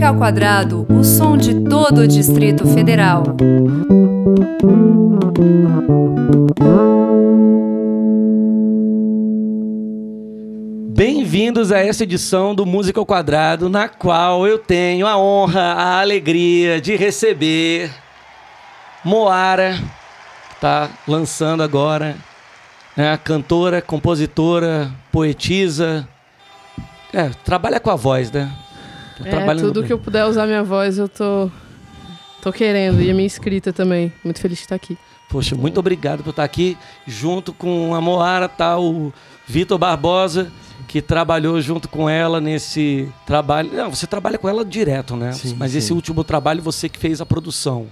Música ao Quadrado, o som de todo o Distrito Federal. Bem-vindos a essa edição do Música ao Quadrado, na qual eu tenho a honra, a alegria de receber Moara, está lançando agora, né, cantora, compositora, poetisa, é, trabalha com a voz, né? É, tudo que eu puder usar minha voz, eu tô, tô querendo. E a minha escrita também. Muito feliz de estar aqui. Poxa, muito obrigado por estar aqui junto com a Moara, tá o Vitor Barbosa, que trabalhou junto com ela nesse trabalho. Não, você trabalha com ela direto, né? Sim, Mas sim. esse último trabalho você que fez a produção.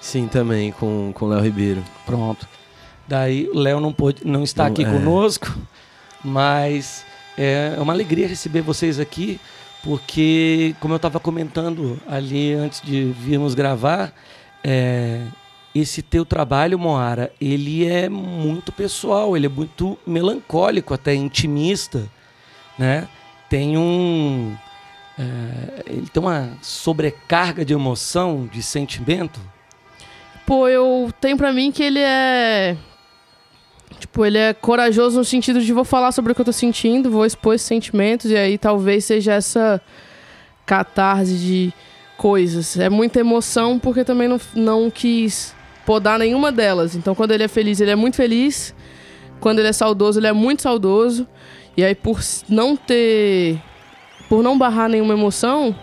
Sim, também, com o Léo Ribeiro. Pronto. Daí o Léo não pôde, não está Não, aqui é. conosco, mas é uma alegria receber vocês aqui, porque como eu estava comentando ali antes de virmos gravar, é, esse teu trabalho, Moara, ele é muito pessoal, ele é muito melancólico, até intimista, né? Tem um é, ele tem uma sobrecarga de emoção, de sentimento. Pô, eu tenho pra mim que ele é. Tipo, ele é corajoso no sentido de vou falar sobre o que eu tô sentindo, vou expor esses sentimentos, e aí talvez seja essa catarse de coisas. É muita emoção porque também não, não quis podar nenhuma delas. Então, quando ele é feliz, ele é muito feliz. Quando ele é saudoso, ele é muito saudoso. E aí, por não ter. Por não barrar nenhuma emoção,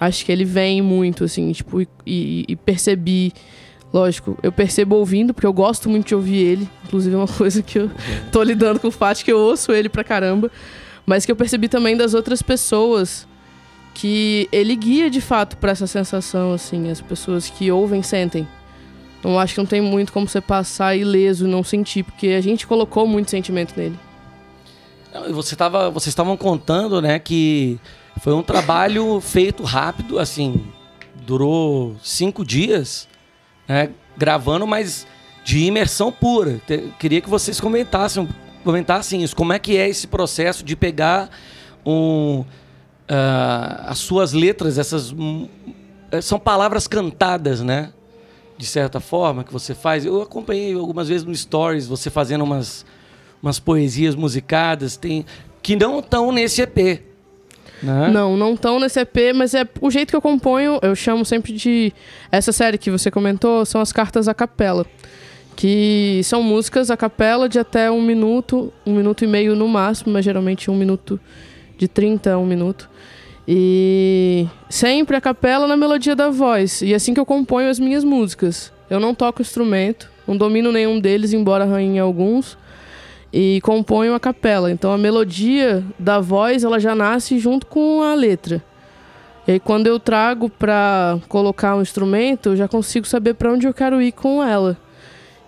acho que ele vem muito, assim, tipo, e, e- e percebi. Lógico, eu percebo ouvindo, porque eu gosto muito de ouvir ele. Inclusive, é uma coisa que eu tô lidando com o fato que eu ouço ele pra caramba. Mas que eu percebi também das outras pessoas que ele guia de fato pra essa sensação, assim. As pessoas que ouvem sentem. Então, acho que não tem muito como você passar ileso não sentir, porque a gente colocou muito sentimento nele. Você tava, vocês estavam contando, né, que foi um trabalho feito rápido, assim, durou cinco dias, né, gravando, mas de imersão pura. Te- queria que vocês comentassem, comentassem isso. Como é que é esse processo de pegar um, ah, as suas letras, essas hum, eh, são palavras cantadas, né? De certa forma que você faz. Eu acompanhei algumas vezes no Stories você fazendo umas umas poesias musicadas, tem que não estão nesse EP. Né? Não, não estão nesse EP, mas é o jeito que eu componho, eu chamo sempre de. Essa série que você comentou são as cartas a capela. Que são músicas a capela de até um minuto, um minuto e meio no máximo, mas geralmente um minuto de 30 a um minuto. E sempre a capela na melodia da voz. E é assim que eu componho as minhas músicas. Eu não toco instrumento, não domino nenhum deles, embora arranhe alguns e componho a capela. Então a melodia da voz ela já nasce junto com a letra. E aí quando eu trago para colocar um instrumento, eu já consigo saber para onde eu quero ir com ela.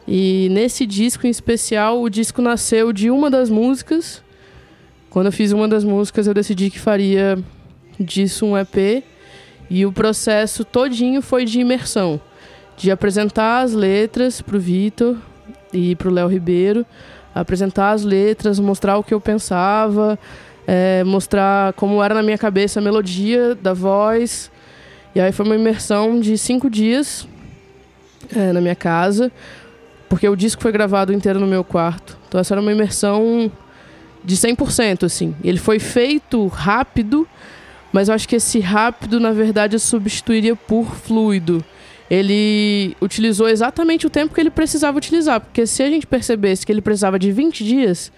E nesse disco em especial, o disco nasceu de uma das músicas. Quando eu fiz uma das músicas, eu decidi que faria disso um EP. E o processo todinho foi de imersão, de apresentar as letras pro Vitor e pro Léo Ribeiro apresentar as letras, mostrar o que eu pensava, é, mostrar como era na minha cabeça a melodia da voz. E aí foi uma imersão de cinco dias é, na minha casa, porque o disco foi gravado inteiro no meu quarto. Então essa era uma imersão de 100%, assim. Ele foi feito rápido, mas eu acho que esse rápido, na verdade, eu substituiria por fluido ele utilizou exatamente o tempo que ele precisava utilizar. Porque se a gente percebesse que ele precisava de 20 dias,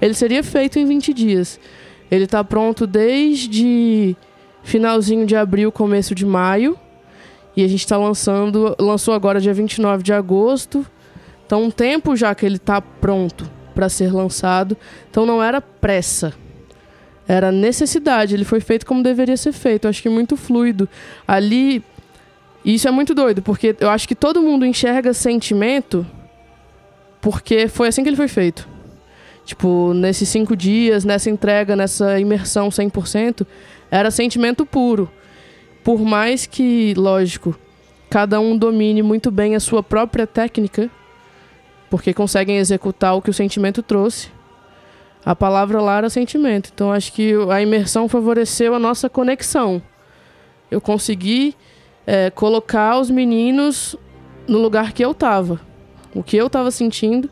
ele seria feito em 20 dias. Ele está pronto desde finalzinho de abril, começo de maio. E a gente está lançando, lançou agora dia 29 de agosto. Então, um tempo já que ele está pronto para ser lançado. Então, não era pressa. Era necessidade. Ele foi feito como deveria ser feito. Acho que muito fluido. Ali, e isso é muito doido, porque eu acho que todo mundo enxerga sentimento porque foi assim que ele foi feito. Tipo, nesses cinco dias, nessa entrega, nessa imersão 100%, era sentimento puro. Por mais que, lógico, cada um domine muito bem a sua própria técnica, porque conseguem executar o que o sentimento trouxe. A palavra lá era sentimento. Então acho que a imersão favoreceu a nossa conexão. eu consegui é, colocar os meninos no lugar que eu tava. O que eu tava sentindo.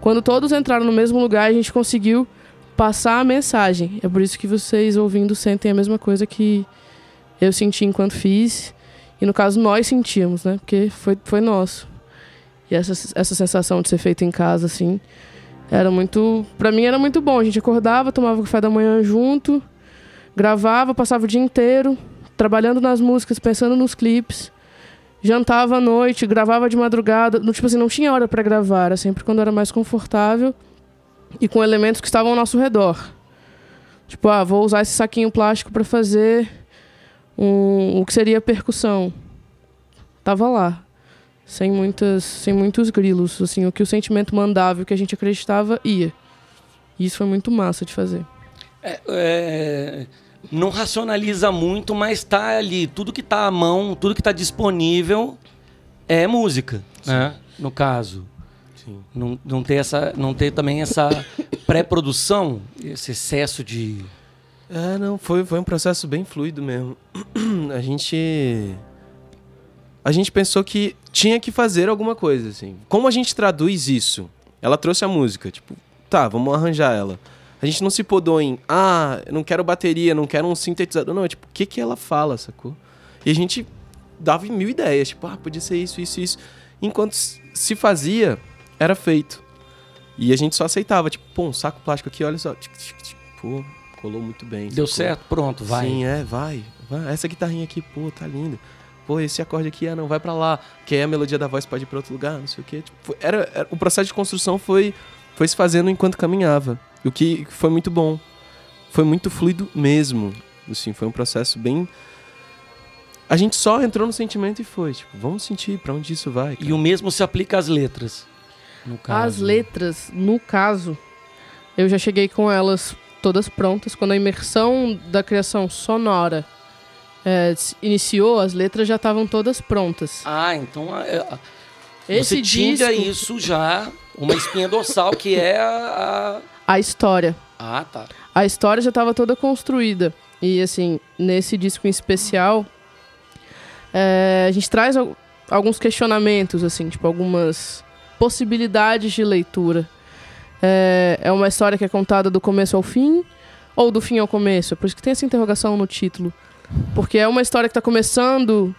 Quando todos entraram no mesmo lugar, a gente conseguiu passar a mensagem. É por isso que vocês ouvindo sentem a mesma coisa que eu senti enquanto fiz. E no caso, nós sentíamos, né? Porque foi, foi nosso. E essa, essa sensação de ser feito em casa, assim, era muito. Pra mim era muito bom. A gente acordava, tomava café da manhã junto, gravava, passava o dia inteiro trabalhando nas músicas, pensando nos clipes. Jantava à noite, gravava de madrugada. No, tipo assim, não tinha hora para gravar, era sempre quando era mais confortável e com elementos que estavam ao nosso redor. Tipo, ah, vou usar esse saquinho plástico para fazer um, o que seria percussão. Tava lá, sem muitas, sem muitos grilos, assim, o que o sentimento mandava, o que a gente acreditava ia. E isso foi muito massa de fazer. É, é, não racionaliza muito, mas tá ali, tudo que tá à mão, tudo que tá disponível é música, né? No caso. Sim. Não, não ter essa, não ter também essa pré-produção, esse excesso de É, não, foi, foi um processo bem fluido mesmo. A gente. A gente pensou que tinha que fazer alguma coisa, assim. Como a gente traduz isso? Ela trouxe a música, tipo, tá, vamos arranjar ela. A gente não se podou em, ah, eu não quero bateria, não quero um sintetizador. Não, é tipo, o que que ela fala, sacou? E a gente dava mil ideias, tipo, ah, podia ser isso, isso, isso. Enquanto se fazia, era feito. E a gente só aceitava, tipo, pô, um saco plástico aqui, olha só. Pô, colou muito bem. deu sacou? certo, pronto, vai. Sim, é, vai, vai. Essa guitarrinha aqui, pô, tá linda. Pô, esse acorde aqui, ah, não, vai pra lá. Que aí a melodia da voz pode ir pra outro lugar, não sei o quê. Tipo, foi- era, era- o processo de construção foi, foi se fazendo enquanto caminhava. O que foi muito bom. Foi muito fluido mesmo. Assim, foi um processo bem... A gente só entrou no sentimento e foi. Tipo, vamos sentir pra onde isso vai. E cara. o mesmo se aplica às letras. No caso. As letras, no caso, eu já cheguei com elas todas prontas. Quando a imersão da criação sonora é, iniciou, as letras já estavam todas prontas. Ah, então é, é, Esse você tinha disco, isso já, uma espinha dorsal que é a, a história. a... Ah, tá. A história já estava toda construída. E, assim, nesse disco em especial, é, a gente traz al- alguns questionamentos, assim, tipo, algumas possibilidades de leitura. É, é uma história que é contada do começo ao fim ou do fim ao começo? É por isso que tem essa interrogação no título. Porque é uma história que está começando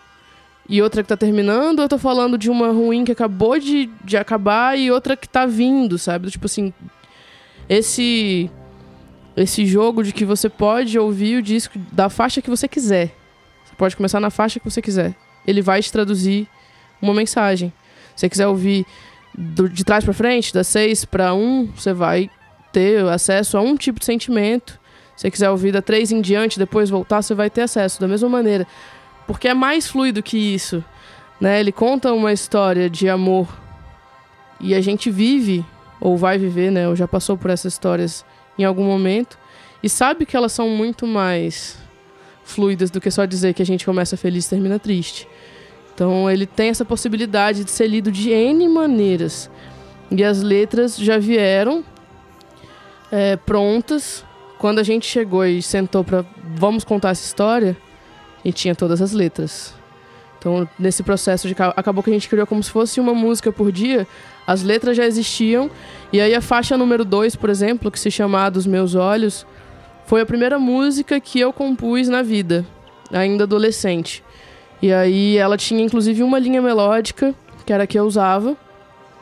e outra que está terminando, ou eu tô falando de uma ruim que acabou de, de acabar e outra que está vindo, sabe? Tipo assim, esse esse jogo de que você pode ouvir o disco da faixa que você quiser. Você pode começar na faixa que você quiser. Ele vai te traduzir uma mensagem. Se você quiser ouvir do- de trás para frente, da 6 para 1, você vai ter acesso a um tipo de sentimento. Se você quiser ouvir da 3 em diante, depois voltar, você vai ter acesso da mesma maneira. Porque é mais fluido que isso. Né? Ele conta uma história de amor e a gente vive, ou vai viver, né? ou já passou por essas histórias em algum momento e sabe que elas são muito mais fluidas do que só dizer que a gente começa feliz e termina triste. Então ele tem essa possibilidade de ser lido de N maneiras. E as letras já vieram é, prontas. Quando a gente chegou e sentou para vamos contar essa história, gente tinha todas as letras. Então, nesse processo de ca- acabou que a gente criou como se fosse uma música por dia. As letras já existiam e aí a faixa número 2, por exemplo, que se chama dos Meus Olhos, foi a primeira música que eu compus na vida, ainda adolescente. E aí ela tinha inclusive uma linha melódica, que era a que eu usava.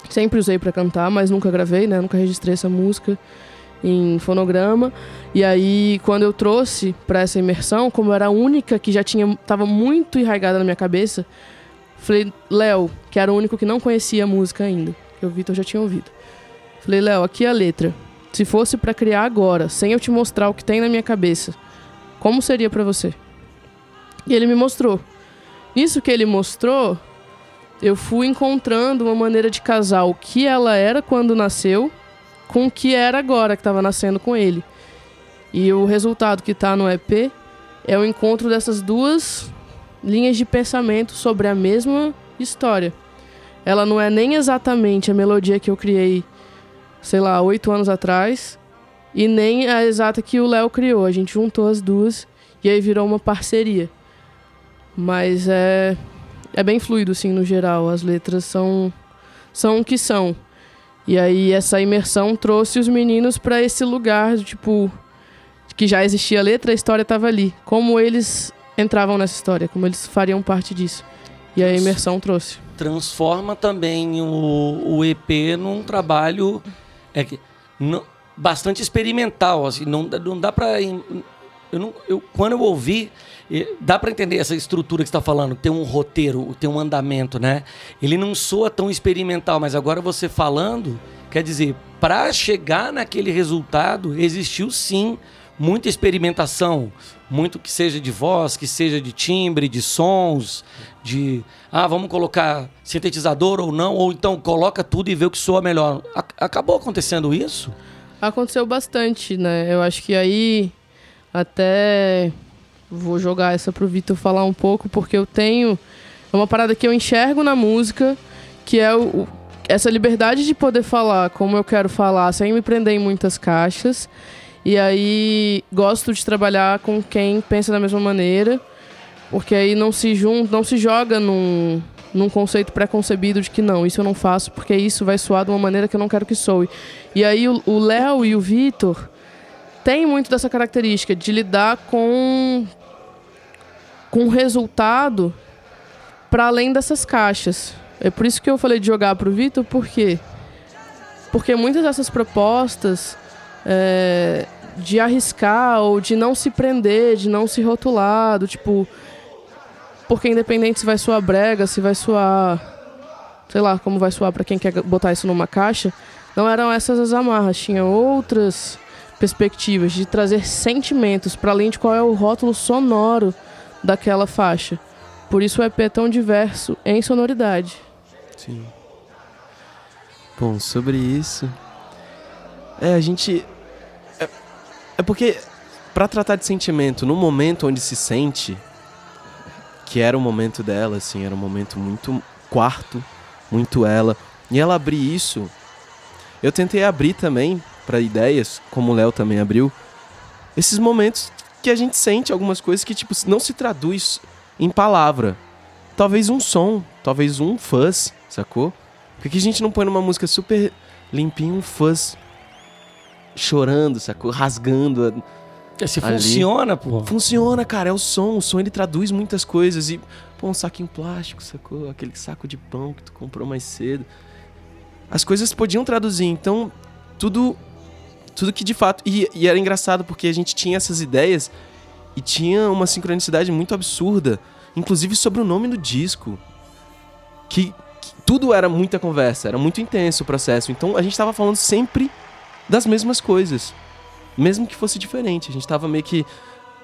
Sempre usei para cantar, mas nunca gravei, né? Nunca registrei essa música em fonograma. E aí quando eu trouxe para essa imersão, como era a única que já tinha tava muito enraigada na minha cabeça, falei, Léo, que era o único que não conhecia a música ainda, o Vitor já tinha ouvido. Falei, Léo, aqui é a letra. Se fosse pra criar agora, sem eu te mostrar o que tem na minha cabeça, como seria pra você? E ele me mostrou. Isso que ele mostrou, eu fui encontrando uma maneira de casar o que ela era quando nasceu com o que era agora que estava nascendo com ele. E o resultado que tá no EP é o encontro dessas duas linhas de pensamento sobre a mesma história. Ela não é nem exatamente a melodia que eu criei sei lá, oito anos atrás. E nem a exata que o Léo criou. A gente juntou as duas e aí virou uma parceria. Mas é, é bem fluido, assim, no geral. As letras são, são o que são. E aí essa imersão trouxe os meninos para esse lugar, tipo, que já existia a letra, a história estava ali. Como eles entravam nessa história, como eles fariam parte disso. E a imersão trouxe. Transforma também o, o EP num trabalho é, que- não- bastante experimental. Assim, não, não dá pra. Eu não, eu, quando eu ouvi, dá pra entender essa estrutura que você tá falando, tem um roteiro, tem um andamento, né? Ele não soa tão experimental, mas agora você falando, quer dizer, para chegar naquele resultado, existiu sim muita experimentação, muito que seja de voz, que seja de timbre, de sons, de ah, vamos colocar sintetizador ou não, ou então coloca tudo e vê o que soa melhor. Acabou acontecendo isso? Aconteceu bastante, né? Eu acho que aí até vou jogar essa pro Vitor falar um pouco, porque eu tenho é uma parada que eu enxergo na música, que é o- essa liberdade de poder falar como eu quero falar, sem me prender em muitas caixas. E aí gosto de trabalhar com quem pensa da mesma maneira, porque aí não se junta, não se joga num, num conceito pré-concebido de que não, isso eu não faço porque isso vai soar de uma maneira que eu não quero que soe. E aí o o Léo e o Vitor têm muito dessa característica de lidar com com resultado para além dessas caixas. É por isso que eu falei de jogar pro Vitor, por quê? Porque muitas dessas propostas é, de arriscar ou de não se prender, de não se rotular, do tipo. Porque independente se vai soar brega, se vai soar. Sei lá, como vai soar para quem quer botar isso numa caixa, não eram essas as amarras, tinha outras perspectivas de trazer sentimentos para além de qual é o rótulo sonoro daquela faixa. Por isso o EP é tão diverso em sonoridade. Sim. Bom, sobre isso. É, a gente. É, é porque, pra tratar de sentimento, no momento onde se sente, que era o momento dela, assim, era um momento muito quarto, muito ela. E ela abrir isso. Eu tentei abrir também pra ideias, como o Léo também abriu, esses momentos que a gente sente algumas coisas que, tipo, não se traduz em palavra. Talvez um som, talvez um fuzz, sacou? Por que a gente não põe numa música super limpinha um fuzz chorando, sacou? Rasgando. Se Ali. funciona, pô. Funciona, cara, é o som. O som ele traduz muitas coisas. E, pô, um saquinho plástico, sacou? Aquele saco de pão que tu comprou mais cedo. As coisas podiam traduzir, então, tudo. Tudo que de fato. E, e era engraçado porque a gente tinha essas ideias e tinha uma sincronicidade muito absurda, inclusive sobre o nome do disco. Que, que tudo era muita conversa, era muito intenso o processo. Então a gente tava falando sempre das mesmas coisas. Mesmo que fosse diferente. A gente tava meio que.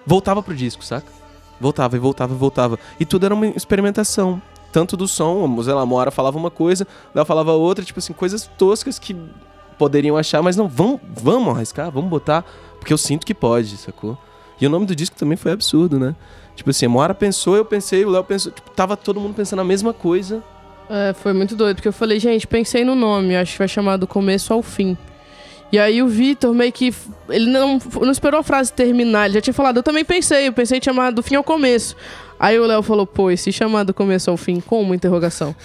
Voltava pro disco, saca? Voltava e voltava e voltava. E tudo era uma experimentação. Tanto do som, sei lá, uma falava uma coisa, ela falava outra, tipo assim, coisas toscas que poderiam achar, mas não, vamos, vamos arriscar, vamos botar, porque eu sinto que pode, sacou? E o nome do disco também foi absurdo, né? Tipo assim, a Moara pensou, eu pensei, o Léo pensou, tipo, tava todo mundo pensando a mesma coisa. É, foi muito doido, porque eu falei, gente, pensei no nome, acho que vai chamar do começo ao fim. E aí o Vitor meio que. Ele não, não esperou a frase terminar, ele já tinha falado, eu também pensei, eu pensei em chamar do fim ao começo. Aí o Léo falou, pô, e se chamar do começo ao fim, como interrogação?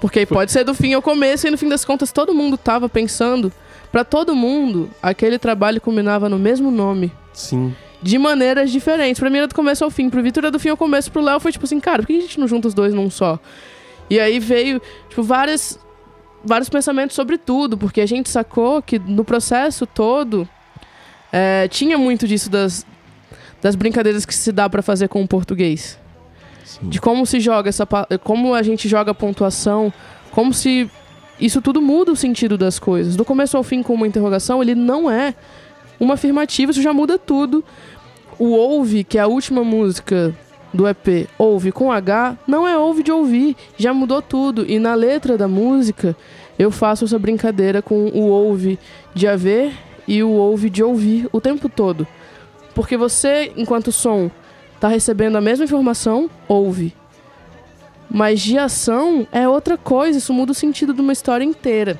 Porque pode ser do fim ao começo, e no fim das contas todo mundo tava pensando. Pra todo mundo, aquele trabalho combinava no mesmo nome. Sim. De maneiras diferentes. Pra mim era do começo ao fim. Pro Vitor era do fim ao começo. Pro Léo foi tipo assim, cara, por que a gente não junta os dois num só? E aí veio, tipo, várias, vários pensamentos sobre tudo. Porque a gente sacou que no processo todo é, tinha muito disso das, das brincadeiras que se dá pra fazer com o português. Sim. De como se joga essa. Como a gente joga a pontuação. Como se. Isso tudo muda o sentido das coisas. Do começo ao fim, com uma interrogação, ele não é uma afirmativa, isso já muda tudo. O ouve, que é a última música do EP, ouve com H, não é ouve de ouvir, já mudou tudo. E na letra da música, eu faço essa brincadeira com o ouve de haver e o ouve de ouvir o tempo todo. Porque você, enquanto som, tá recebendo a mesma informação, ouve. Mas de ação é outra coisa, isso muda o sentido de uma história inteira.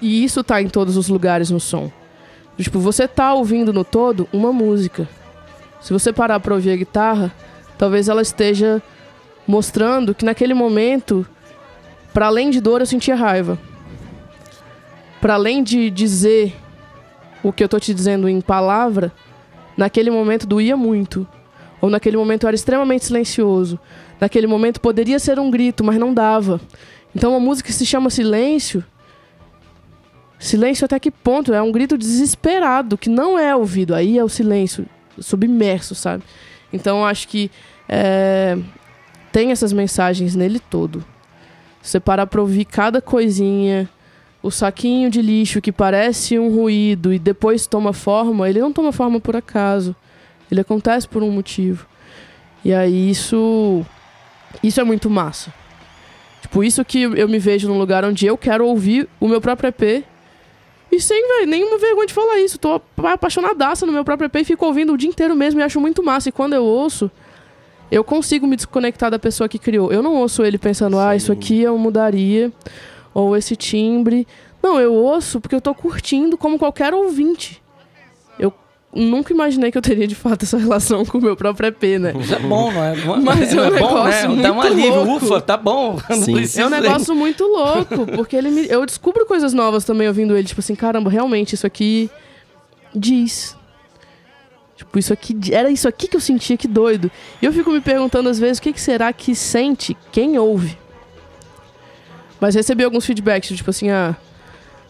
E isso tá em todos os lugares no som. Tipo, você tá ouvindo no todo uma música. Se você parar pra ouvir a guitarra, talvez ela esteja mostrando que naquele momento, para além de dor, eu sentia raiva. Para além de dizer o que eu tô te dizendo em palavra, naquele momento doía muito. Ou naquele momento eu era extremamente silencioso. Naquele momento poderia ser um grito, mas não dava. Então uma música que se chama Silêncio. Silêncio até que ponto? É um grito desesperado, que não é ouvido. Aí é o silêncio, submerso, sabe? Então acho que é, tem essas mensagens nele todo. Você parar pra ouvir cada coisinha, o saquinho de lixo que parece um ruído e depois toma forma, ele não toma forma por acaso. Ele acontece por um motivo. E aí isso. Isso é muito massa. Tipo, isso que eu me vejo num lugar onde eu quero ouvir o meu próprio EP. E sem, nenhuma vergonha de falar isso. Tô apaixonadaça no meu próprio EP e fico ouvindo o dia inteiro mesmo e acho muito massa. E quando eu ouço, eu consigo me desconectar da pessoa que criou. Eu não ouço ele pensando, Sim. ah, isso aqui eu mudaria. Ou esse timbre. Não, eu ouço porque eu tô curtindo como qualquer ouvinte nunca imaginei que eu teria de fato essa relação com o meu próprio EP, né? Isso é bom, não é? Mas é, um é negócio bom, né? muito Dá um alívio, louco. ufa, tá bom. é um negócio muito louco, porque ele me, eu descubro coisas novas também ouvindo ele, tipo assim, caramba, realmente isso aqui diz. Tipo, isso aqui era isso aqui que eu sentia, que doido. E eu fico me perguntando às vezes o que, que será que sente quem ouve. Mas recebi alguns feedbacks, tipo assim, ah,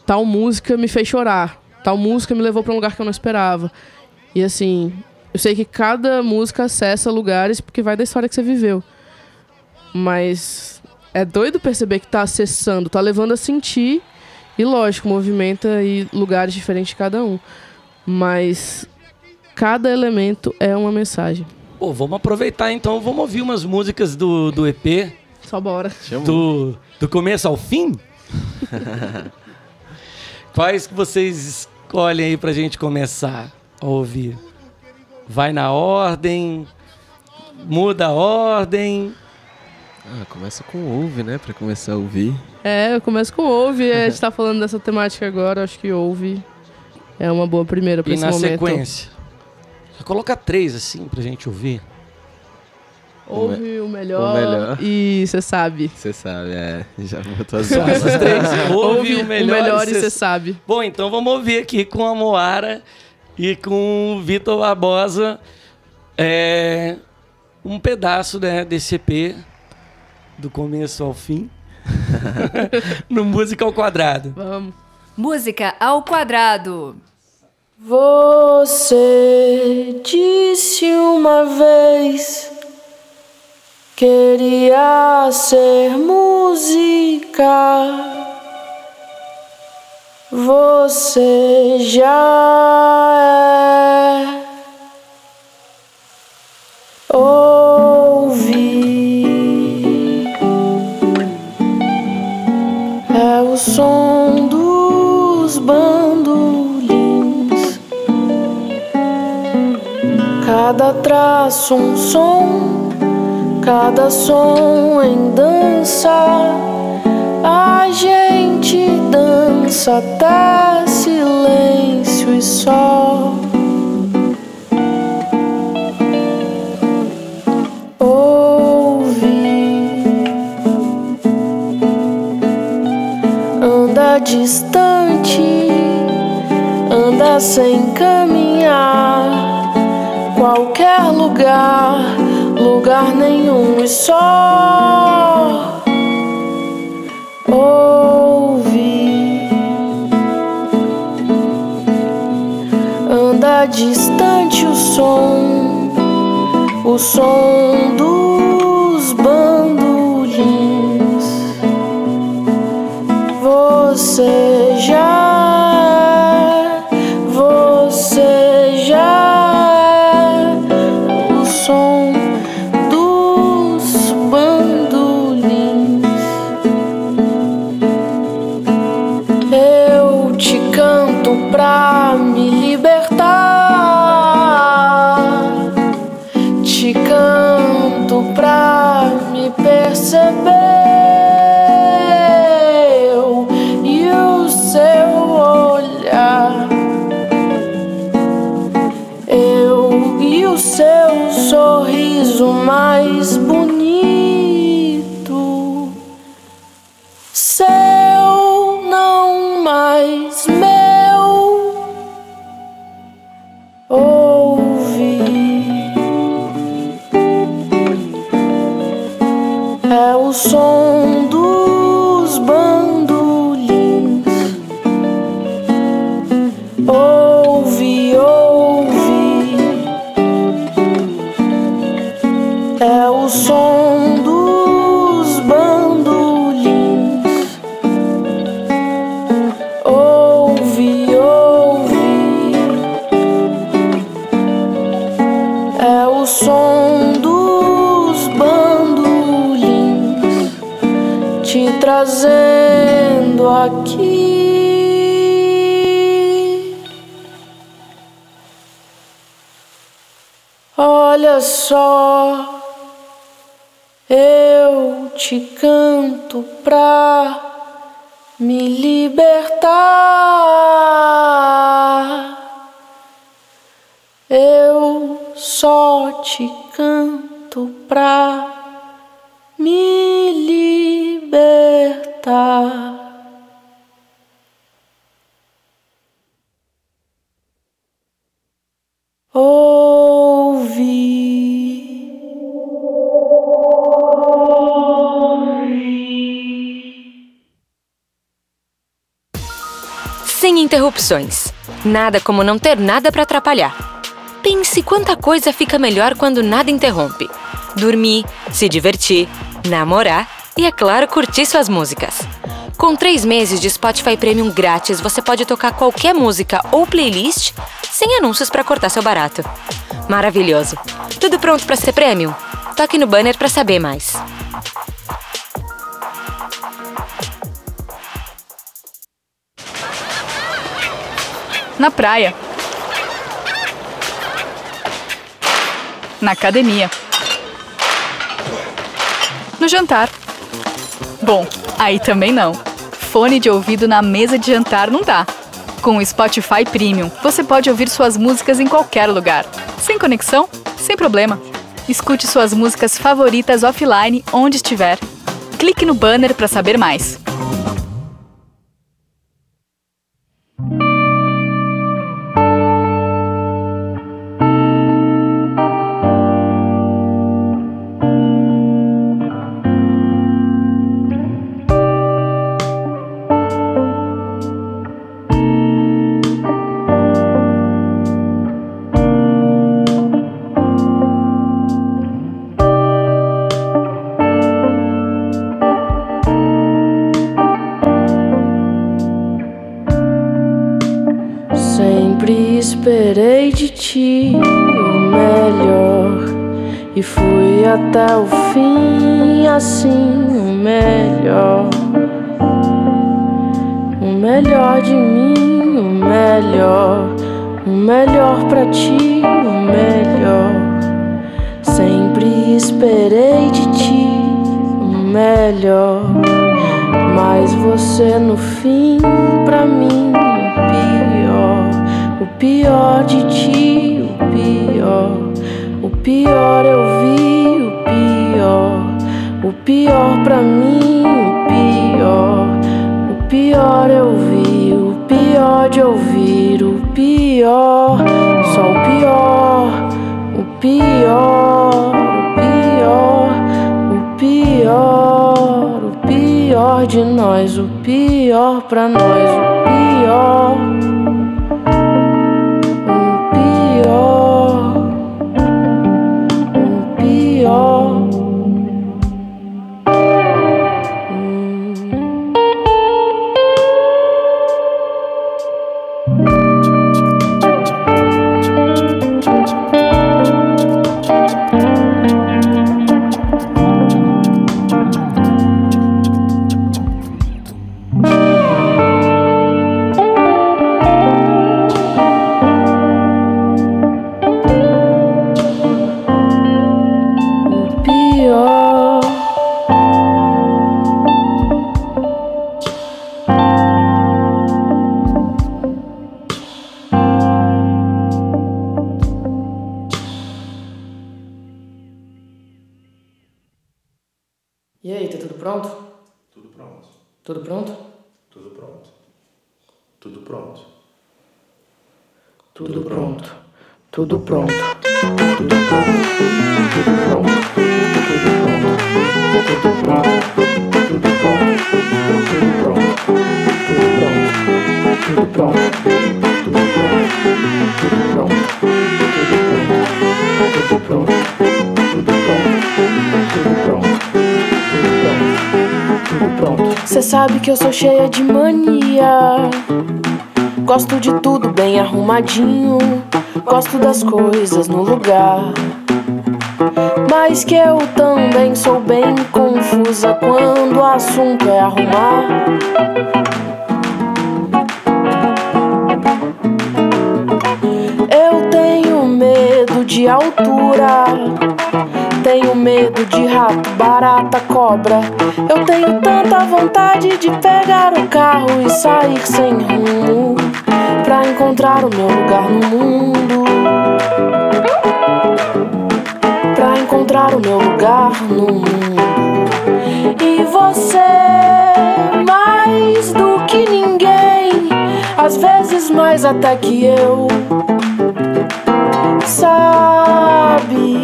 tal música me fez chorar tal música me levou para um lugar que eu não esperava. E assim, eu sei que cada música acessa lugares porque vai da história que você viveu. Mas é doido perceber que tá acessando, tá levando a sentir. E lógico, movimenta e lugares diferentes de cada um. Mas cada elemento é uma mensagem. Pô, vamos aproveitar então, vamos ouvir umas músicas do, do EP. Só bora. Do, do começo ao fim? Quais que vocês escolhem aí pra gente começar a ouvir? Vai na ordem? Muda a ordem? Ah, começa com ouve, né? Pra começar a ouvir. É, eu começo com ouve. a gente tá falando dessa temática agora, acho que ouve é uma boa primeira pra e esse na momento. sequência? Coloca três assim pra gente ouvir. Ouve o melhor, o melhor. e você sabe. Você sabe, é. Já botou as três. Ouve, ouve o melhor, o melhor e você sabe. Bom, então vamos ouvir aqui com a Moara e com o Vitor Barbosa é, um pedaço né, desse EP do começo ao fim. no Música ao Quadrado. Vamos. Música ao Quadrado. Você disse uma vez Queria ser música, você já é. Ouvi. É o som dos bandolins, cada traço um som cada som em dança. A gente dança até silêncio e só. Ouve, anda distante, anda sem caminhar, qualquer lugar lugar nenhum e só ouve. Anda distante o som, o som dos bandolins. Você já, Sem interrupções. Nada como não ter nada para atrapalhar. Pense quanta coisa fica melhor quando nada interrompe. Dormir, se divertir, namorar e, é claro, curtir suas músicas. Com três meses de Spotify Premium grátis, você pode tocar qualquer música ou playlist sem anúncios para cortar seu barato. Maravilhoso! Tudo pronto para ser premium? Toque no banner para saber mais. Na praia. Na academia. No jantar. Bom, aí também não. Fone de ouvido na mesa de jantar não dá. Com o Spotify Premium, você pode ouvir suas músicas em qualquer lugar. Sem conexão? Sem problema. Escute suas músicas favoritas offline onde estiver. Clique no banner para saber mais. Até o fim assim o melhor. O melhor de mim, o melhor, o melhor pra ti, o melhor. Sempre esperei de ti o melhor, mas você no fim pra mim o pior. O pior de ti, o pior. O pior eu vi. O pior pra mim, o pior. O pior eu vi, o pior de ouvir, o pior. Só o pior, o pior, o pior, o pior, o pior de nós, o pior pra nós, o pior. Sou cheia de mania. Gosto de tudo bem arrumadinho. Gosto das coisas no lugar. Mas que eu também sou bem confusa quando o assunto é arrumar. Eu tenho medo de altura. Tenho medo barata, cobra. Eu tenho tanta vontade de pegar o carro e sair sem rumo pra encontrar o meu lugar no mundo. Pra encontrar o meu lugar no mundo. E você, mais do que ninguém, às vezes mais até que eu, sabe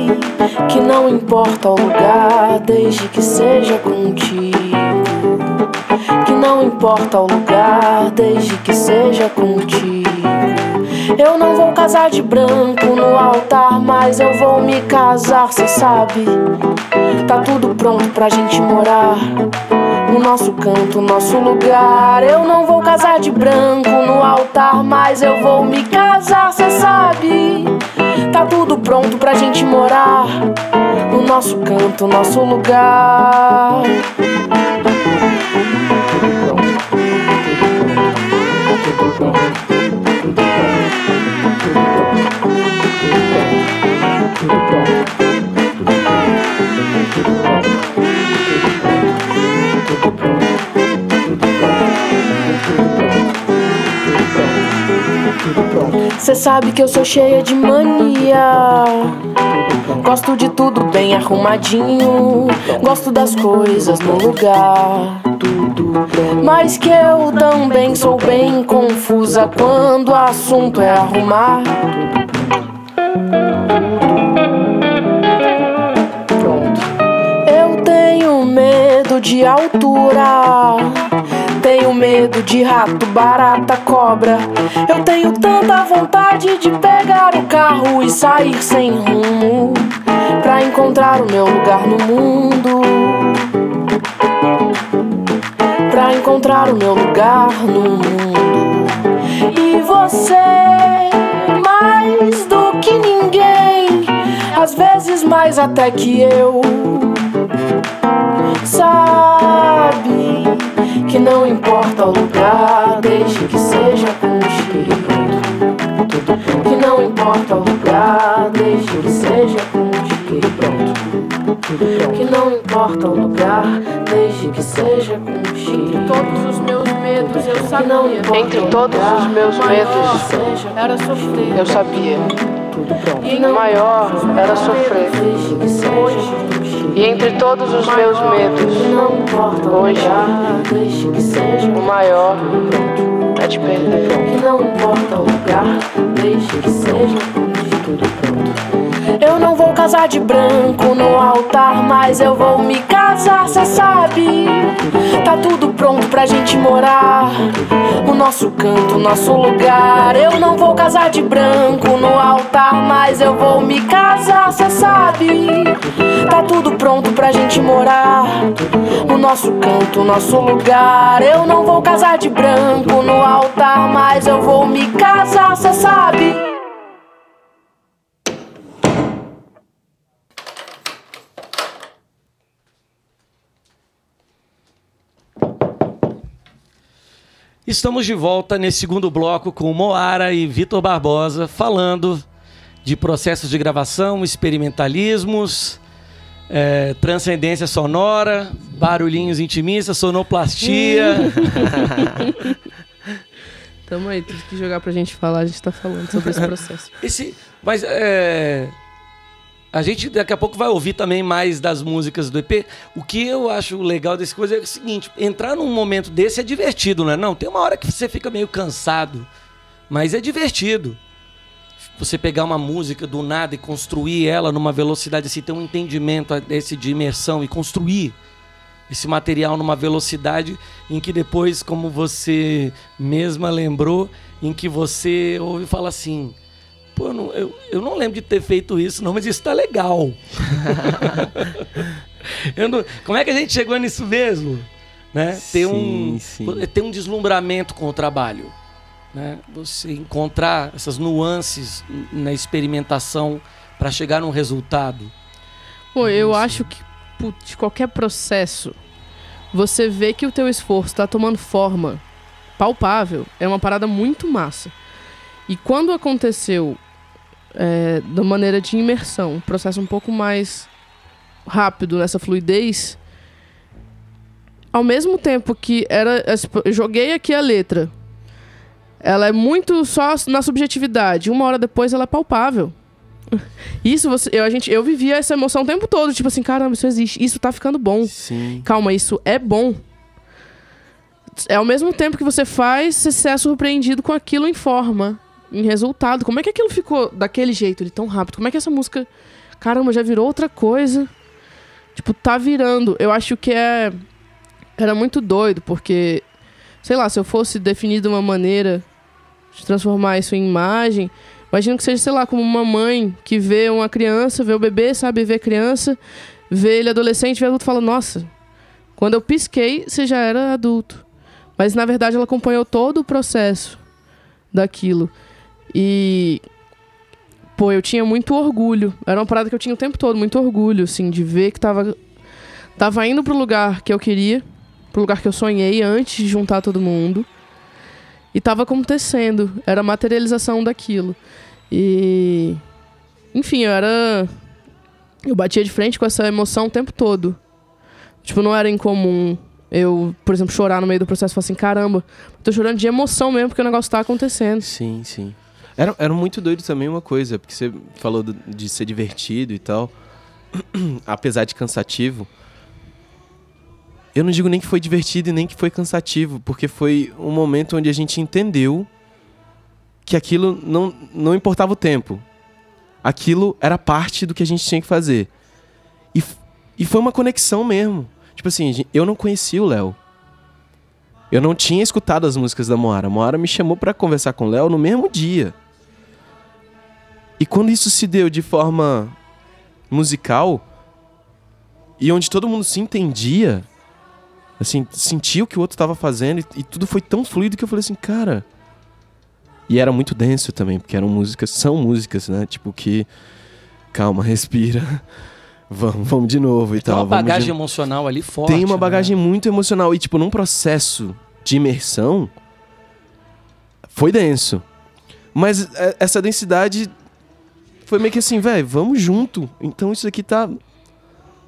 que não importa o lugar, desde que seja contigo. Que não importa o lugar, desde que seja contigo. Eu não vou casar de branco no altar, mas eu vou me casar, cê sabe. Tá tudo pronto pra gente morar. No nosso canto, nosso lugar. Eu não vou casar de branco no altar, mas eu vou me casar, cê sabe. Tá tudo pronto pra gente morar. No nosso canto, nosso lugar. Cê sabe que eu sou cheia de mania. Gosto de tudo bem arrumadinho. Gosto das coisas no lugar. Mas que eu também sou bem confusa quando o assunto é arrumar. Pronto. Eu tenho medo de altura. Tenho medo de rato, barata, cobra. Eu tenho tanta vontade de pegar o carro e sair sem rumo pra encontrar o meu lugar no mundo. Pra encontrar o meu lugar no mundo. E você, mais do que ninguém, às vezes mais até que eu, sabe que não importa o lugar, desde que seja contigo. Que não importa o lugar, desde que seja contigo. Que não importa o lugar, desde que seja contigo. Todos os meus medos eu sabia. Entre todos os meus medos, Era sofrer. eu sabia. E O maior era sofrer. desde que seja contigo. E entre todos os meus medos, Hoje. o maior é te perder. Não importa o lugar, desde que seja não vou casar de branco no altar, mas eu vou me casar, cê sabe. Tá tudo pronto pra gente morar. O nosso canto, nosso lugar. Eu não vou casar de branco no altar, mas eu vou me casar, cê sabe. Tá tudo pronto pra gente morar. O nosso canto, nosso lugar. Eu não vou casar de branco no altar, mas eu vou me casar, cê sabe. Estamos de volta nesse segundo bloco com Moara e Vitor Barbosa falando de processos de gravação, experimentalismos, é, transcendência sonora, barulhinhos intimistas, sonoplastia. Tamo aí, tudo que jogar pra gente falar, a gente tá falando sobre esse processo. Esse, mas é, a gente daqui a pouco vai ouvir também mais das músicas do EP. O que eu acho legal desse coisa é o seguinte: entrar num momento desse é divertido, não é? Não, tem uma hora que você fica meio cansado, mas é divertido. Você pegar uma música do nada e construir ela numa velocidade assim, ter um entendimento desse de imersão e construir. esse material numa velocidade em que depois, como você mesma lembrou, em que você ouve e fala assim. Pô, eu não, eu, eu não lembro de ter feito isso, não, mas isso tá legal. Eu não- como é que a gente chegou nisso mesmo? Né? Ter, um, Sim, sim. ter um deslumbramento com o trabalho. Né? Você encontrar essas nuances na experimentação para chegar num resultado. Pô, eu acho que putz, qualquer processo, você vê que o teu esforço tá tomando forma palpável, é uma parada muito massa. E quando aconteceu é, da maneira de imersão, um processo um pouco mais rápido nessa fluidez, ao mesmo tempo que era, eu joguei aqui a letra, ela é muito só na subjetividade. Uma hora depois ela é palpável. Isso você, eu, a gente, eu vivia essa emoção o tempo todo, tipo assim, caramba, isso existe, isso tá ficando bom. Sim. Calma, isso é bom. É ao mesmo tempo que você faz, você é surpreendido com aquilo em forma, em resultado. Como é que aquilo ficou daquele jeito, ele tão rápido? Como é que essa música, caramba, já virou outra coisa? Tipo, tá virando. Eu acho que é era muito doido, porque sei lá, se eu fosse definir de uma maneira de transformar isso em imagem, imagino que seja, sei lá, como uma mãe que vê uma criança, vê o bebê, sabe, vê a criança, vê ele adolescente, vê adulto fala, nossa, quando eu pisquei, você já era adulto. Mas na verdade ela acompanhou todo o processo daquilo. E pô, eu tinha muito orgulho. Era uma parada que eu tinha o tempo todo, muito orgulho, assim, de ver que tava tava indo pro lugar que eu queria, pro lugar que eu sonhei antes de juntar todo mundo. E tava acontecendo, era a materialização daquilo. E enfim, eu era eu batia de frente com essa emoção o tempo todo. Tipo, não era incomum eu, por exemplo, chorar no meio do processo e falar assim, caramba, tô chorando de emoção mesmo porque o negócio tá acontecendo. Sim, sim. Era, era muito doido também uma coisa, porque você falou de ser divertido e tal. Apesar de cansativo. Eu não digo nem que foi divertido e nem que foi cansativo, porque foi um momento onde a gente entendeu que aquilo não, não importava o tempo. Aquilo era parte do que a gente tinha que fazer. E, e foi uma conexão mesmo. Tipo assim, eu não conhecia o Léo. Eu não tinha escutado as músicas da Moara. A Moara me chamou pra conversar com o Léo no mesmo dia. E quando isso se deu de forma musical e onde todo mundo se entendia, assim, sentia o que o outro tava fazendo e, e tudo foi tão fluido que eu falei assim, cara. E era muito denso também, porque eram músicas, são músicas, né? Tipo que calma, respira. Vamos, vamos de novo e Tem tal. uma vamos de bagagem emocional ali forte. tem uma né? bagagem muito emocional. E, tipo, num processo de imersão, foi denso. Mas é, essa densidade foi meio que assim, velho, vamos junto. Então isso aqui tá.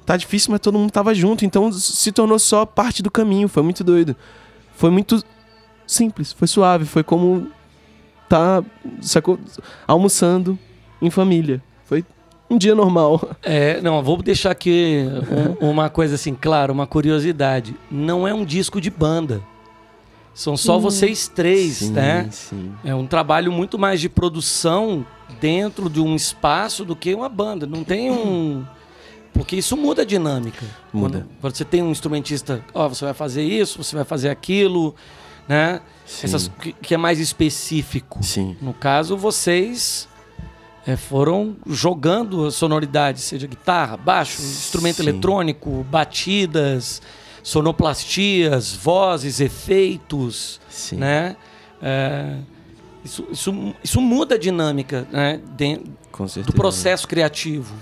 Tá difícil, mas todo mundo tava junto. Então se tornou só parte do caminho. Foi muito doido. Foi muito simples, foi suave. Foi como tá, sacou? Almoçando em família. Foi um dia normal. É, não, vou deixar aqui um- uma coisa assim, claro, uma curiosidade. Não é um disco de banda. São só vocês três, Sim, né? sim. É um trabalho muito mais de produção dentro de um espaço do que uma banda. Não tem um. Porque isso muda a dinâmica. Muda. Quando você tem um instrumentista, ó, você vai fazer isso, você vai fazer aquilo, né? Sim. Essas que, que é mais específico. Sim. No caso, vocês é, foram jogando a sonoridade, seja guitarra, baixo, instrumento Sim. eletrônico, batidas, sonoplastias, vozes, efeitos, Sim. né? É, isso, isso, isso muda a dinâmica né? do processo criativo.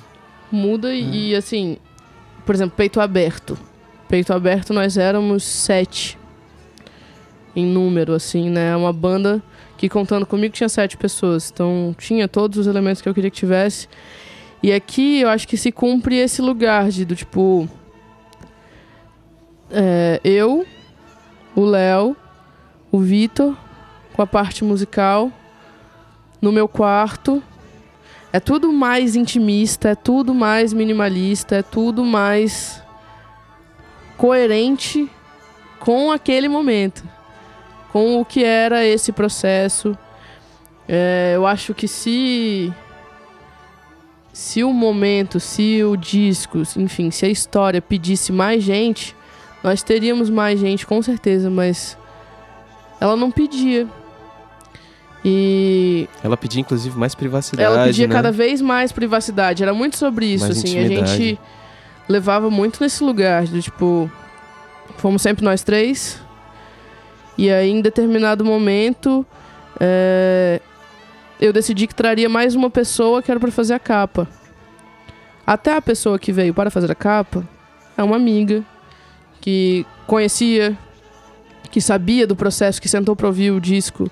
Muda e, e, assim, por exemplo, peito aberto. Peito aberto nós éramos sete em número, assim, né? Uma banda que contando comigo tinha sete pessoas. Então tinha todos os elementos que eu queria que tivesse. E aqui eu acho que se cumpre esse lugar de do tipo. É, eu, o Léo, o Vitor, com a parte musical, no meu quarto. É tudo mais intimista, é tudo mais minimalista, é tudo mais coerente com aquele momento, com o que era esse processo. É, eu acho que se se o momento, se o disco, enfim, se a história pedisse mais gente, Nós teríamos mais gente, com certeza, mas ela não pedia. E Ela pedia, inclusive, mais privacidade. ela pedia né? cada vez mais privacidade. Era muito sobre isso, Mais assim. A intimidade. gente levava muito nesse lugar, de tipo, fomos sempre nós três. E aí, em determinado momento, é, eu decidi que traria mais uma pessoa que era pra fazer a capa. Até a pessoa que veio para fazer a capa é uma amiga que conhecia, que sabia do processo, que sentou pra ouvir o disco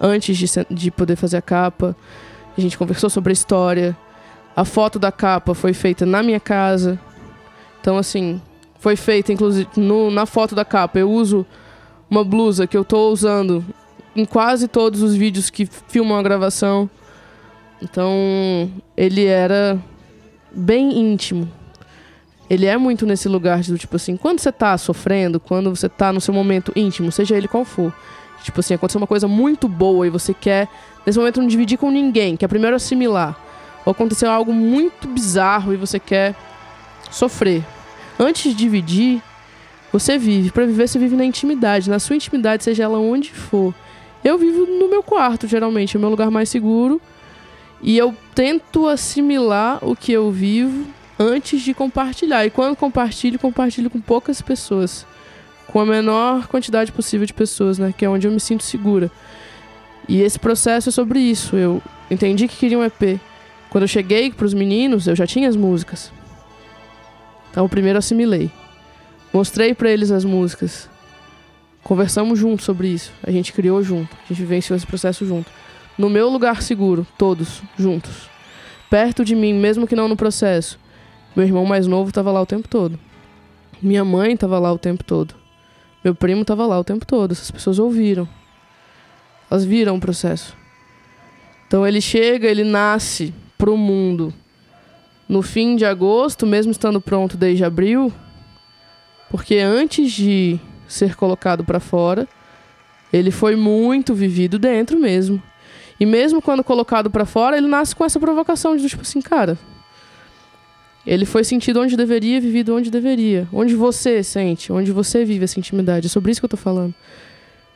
antes de, de poder fazer a capa. A gente conversou sobre a história. A foto da capa foi feita na minha casa. Então, assim, foi feita, inclusive, no- na foto da capa. Eu uso uma blusa que eu tô usando em quase todos os vídeos que filmam a gravação. Então, ele era bem íntimo. Ele é muito nesse lugar de, tipo assim, quando você tá sofrendo, quando você tá no seu momento íntimo, seja ele qual for. Tipo assim, aconteceu uma coisa muito boa e você quer, nesse momento, não dividir com ninguém, quer primeiro assimilar. Ou aconteceu algo muito bizarro e você quer sofrer. Antes de dividir, você vive. Pra viver, você vive na intimidade. Na sua intimidade, seja ela onde for. Eu vivo no meu quarto, geralmente, é o meu lugar mais seguro. E eu tento assimilar o que eu vivo antes de compartilhar. E quando compartilho, compartilho com poucas pessoas. Com a menor quantidade possível de pessoas, né? Que é onde eu me sinto segura. E esse processo é sobre isso. Eu entendi que queria um EP. Quando eu cheguei pros meninos, eu já tinha as músicas. Então, primeiro assimilei. Mostrei pra eles as músicas. Conversamos juntos sobre isso. A gente criou junto. A gente vivenciou esse processo junto. No meu lugar seguro, todos juntos. Perto de mim, mesmo que não no processo. Meu irmão mais novo estava lá o tempo todo. Minha mãe estava lá o tempo todo. Meu primo estava lá o tempo todo. Essas pessoas ouviram. Elas viram o processo. Então ele chega, ele nasce pro mundo no fim de agosto, mesmo estando pronto desde abril, porque antes de ser colocado para fora, ele foi muito vivido dentro mesmo. E mesmo quando colocado para fora, ele nasce com essa provocação de tipo assim, cara, ele foi sentido onde deveria, vivido onde deveria. Onde você sente, onde você vive essa intimidade. É sobre isso que eu tô falando.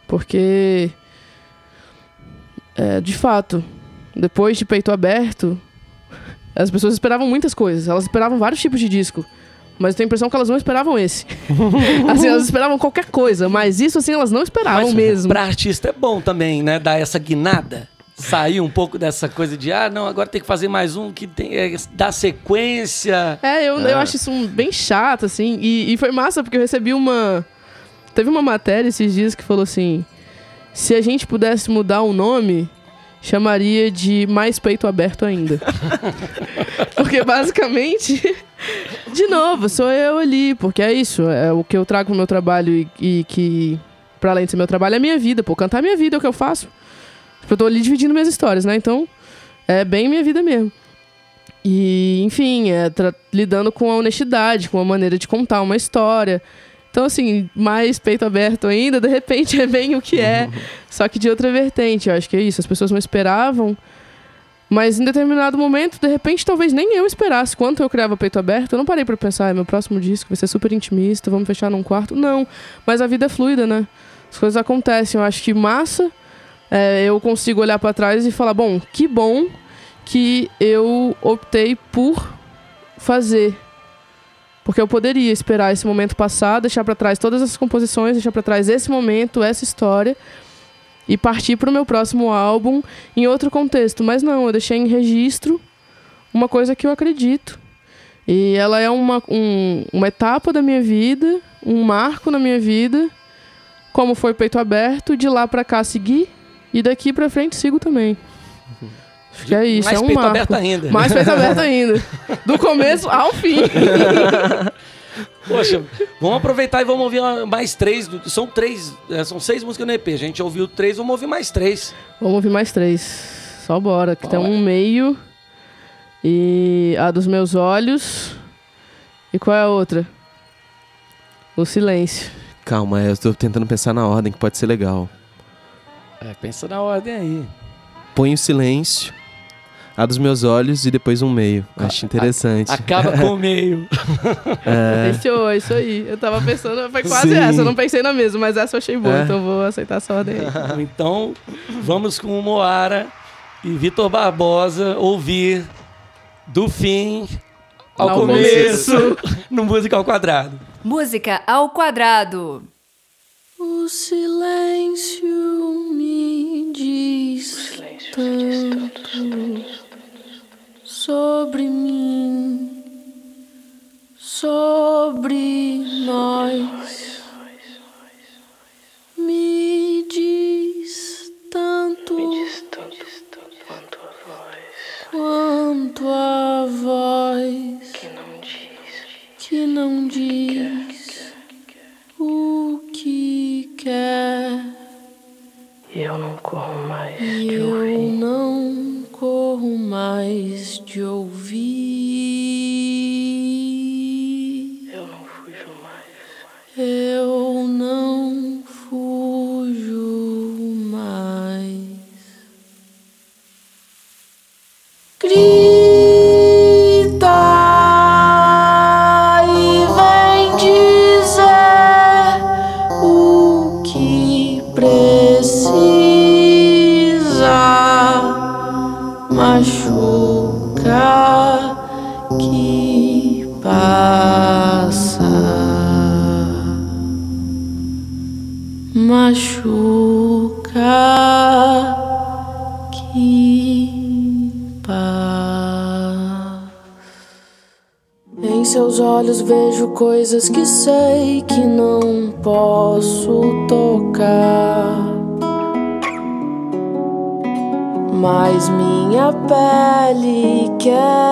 Porque, é, de fato, depois de peito aberto, as pessoas esperavam muitas coisas. Elas esperavam vários tipos de disco. Mas eu tenho a impressão que elas não esperavam esse. assim, elas esperavam qualquer coisa, mas isso assim elas não esperavam Mas mesmo. Pra artista é bom também, né? Dar essa guinada. Sair um pouco dessa coisa de, ah, não, agora tem que fazer mais um que tem, é, dá sequência. É, eu, eu acho isso um- bem chato, assim. E, e foi massa, porque eu recebi uma. Teve uma matéria esses dias que falou assim: se a gente pudesse mudar o nome, chamaria de Mais Peito Aberto ainda. porque basicamente. De novo, sou eu ali, porque é isso. É o que eu trago no meu trabalho e, e que, pra além de ser meu trabalho, é a minha vida. Pô, cantar é minha vida, é o que eu faço. Tipo, eu tô ali dividindo minhas histórias, né? Então, é bem minha vida mesmo. E, enfim, é lidando com a honestidade, com a maneira de contar uma história. Então, assim, mais peito aberto ainda, de repente é bem o que é, só que de outra vertente. Eu acho que é isso. As pessoas não esperavam, mas em determinado momento, de repente, talvez nem eu esperasse. Quando eu criava peito aberto, eu não parei pra pensar, "Ah, meu próximo disco vai ser super intimista, vamos fechar num quarto. Não, mas a vida é fluida, né? As coisas acontecem. Eu acho que massa, é, eu consigo olhar pra trás e falar, bom, que bom que eu optei por fazer. Porque eu poderia esperar esse momento passar, deixar pra trás todas essas composições, deixar pra trás esse momento, essa história e partir pro meu próximo álbum em outro contexto. Mas não, eu deixei em registro uma coisa que eu acredito. E ela é uma, um- uma etapa da minha vida, um marco na minha vida, como foi peito aberto, de lá pra cá seguir e daqui pra frente sigo também. Acho que é isso, Mais é um peito marco. aberto ainda. Mais peito aberto ainda. Do começo ao fim. Poxa, vamos aproveitar e vamos ouvir mais três. do- São três, é, são seis músicas no EP. A gente ouviu três, vamos ouvir mais três. Vamos ouvir mais três. Só bora, que tem um meio. E a dos meus olhos. E qual é a outra? O silêncio. Calma, eu tô tentando pensar na ordem que pode ser legal. É, pensa na ordem aí. Põe o silêncio. A dos meus olhos e depois um meio. Acho interessante. Acaba com o meio. É, Fechou, é isso aí. Eu tava pensando, foi quase Sim. essa. Eu não pensei na mesma, mas essa eu achei boa, É. então eu vou aceitar essa ordem aí. Então, vamos com o Moara e Vitor Barbosa ouvir do fim ao, Ao começo, no Música ao Quadrado. Música ao quadrado. O silêncio me diz tanto sobre mim, sobre nós. Coisas que sei que não posso tocar. Mas minha pele quer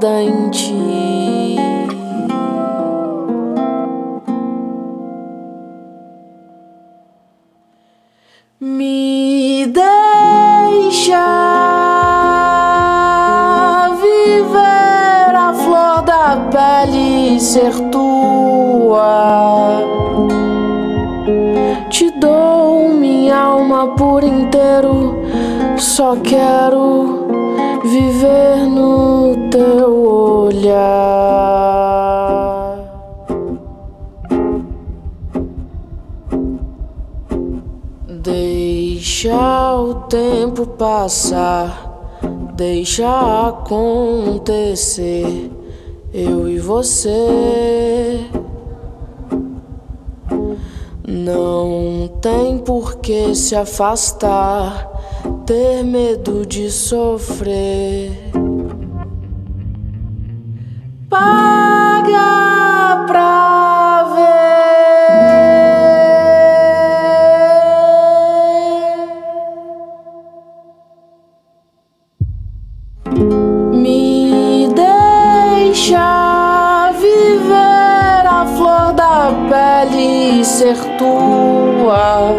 podem Deixa o tempo passar, deixa acontecer, eu e você. Não tem por que se afastar, ter medo de sofrer. Paga pra tua.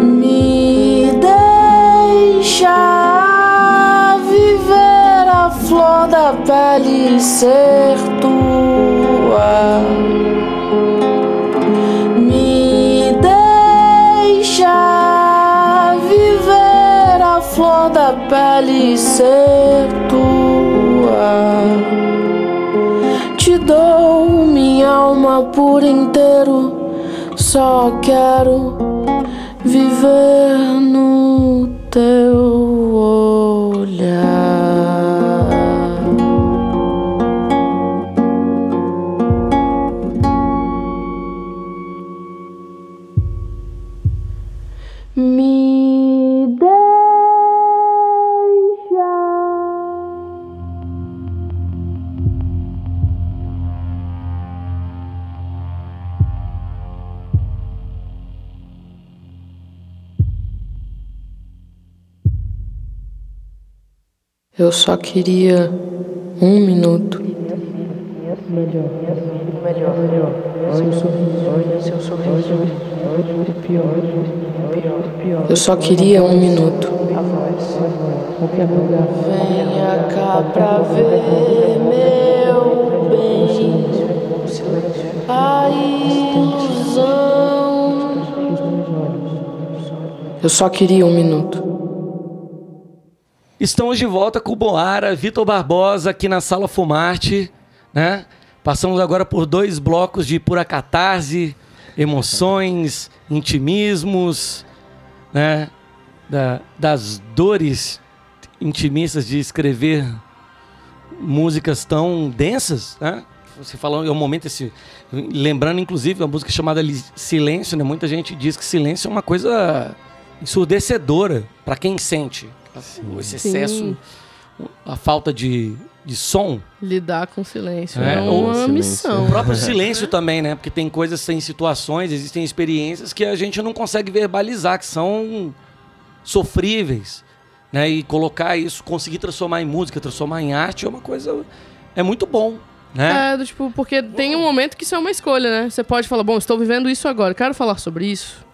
Me deixa viver a flor da pele ser tua. Me deixa viver a flor da pele ser tua. Alma por inteiro, só quero viver no teu Eu só queria um minuto melhor, melhor, melhor. Seu sorriso, seu sorriso, pior, pior, pior. Eu só queria um minuto. Lugar. Venha cá pra ver, meu bem. A ilusão. Eu só queria um minuto. Estamos de volta com o Boara, Vitor Barbosa aqui na Sala Fumarte, né? Passamos agora por dois blocos de pura catarse, emoções, intimismos, né? Da- das dores intimistas de escrever músicas tão densas, né? Você falou, é um momento esse, lembrando inclusive uma música chamada Silêncio, né? Muita gente diz que silêncio é uma coisa ensurdecedora para quem sente. Esse Sim. excesso, a falta de, de som. Lidar com silêncio. É, É, ou uma silêncio. missão. O próprio silêncio também, né? Porque tem coisas, tem situações, existem experiências que a gente não consegue verbalizar, que são sofríveis. Né? E colocar isso, conseguir transformar em música, transformar em arte é uma coisa. É muito bom. Né? É, do tipo, porque tem um momento que isso é uma escolha, né? Você pode falar, bom, estou vivendo isso agora, quero falar sobre isso.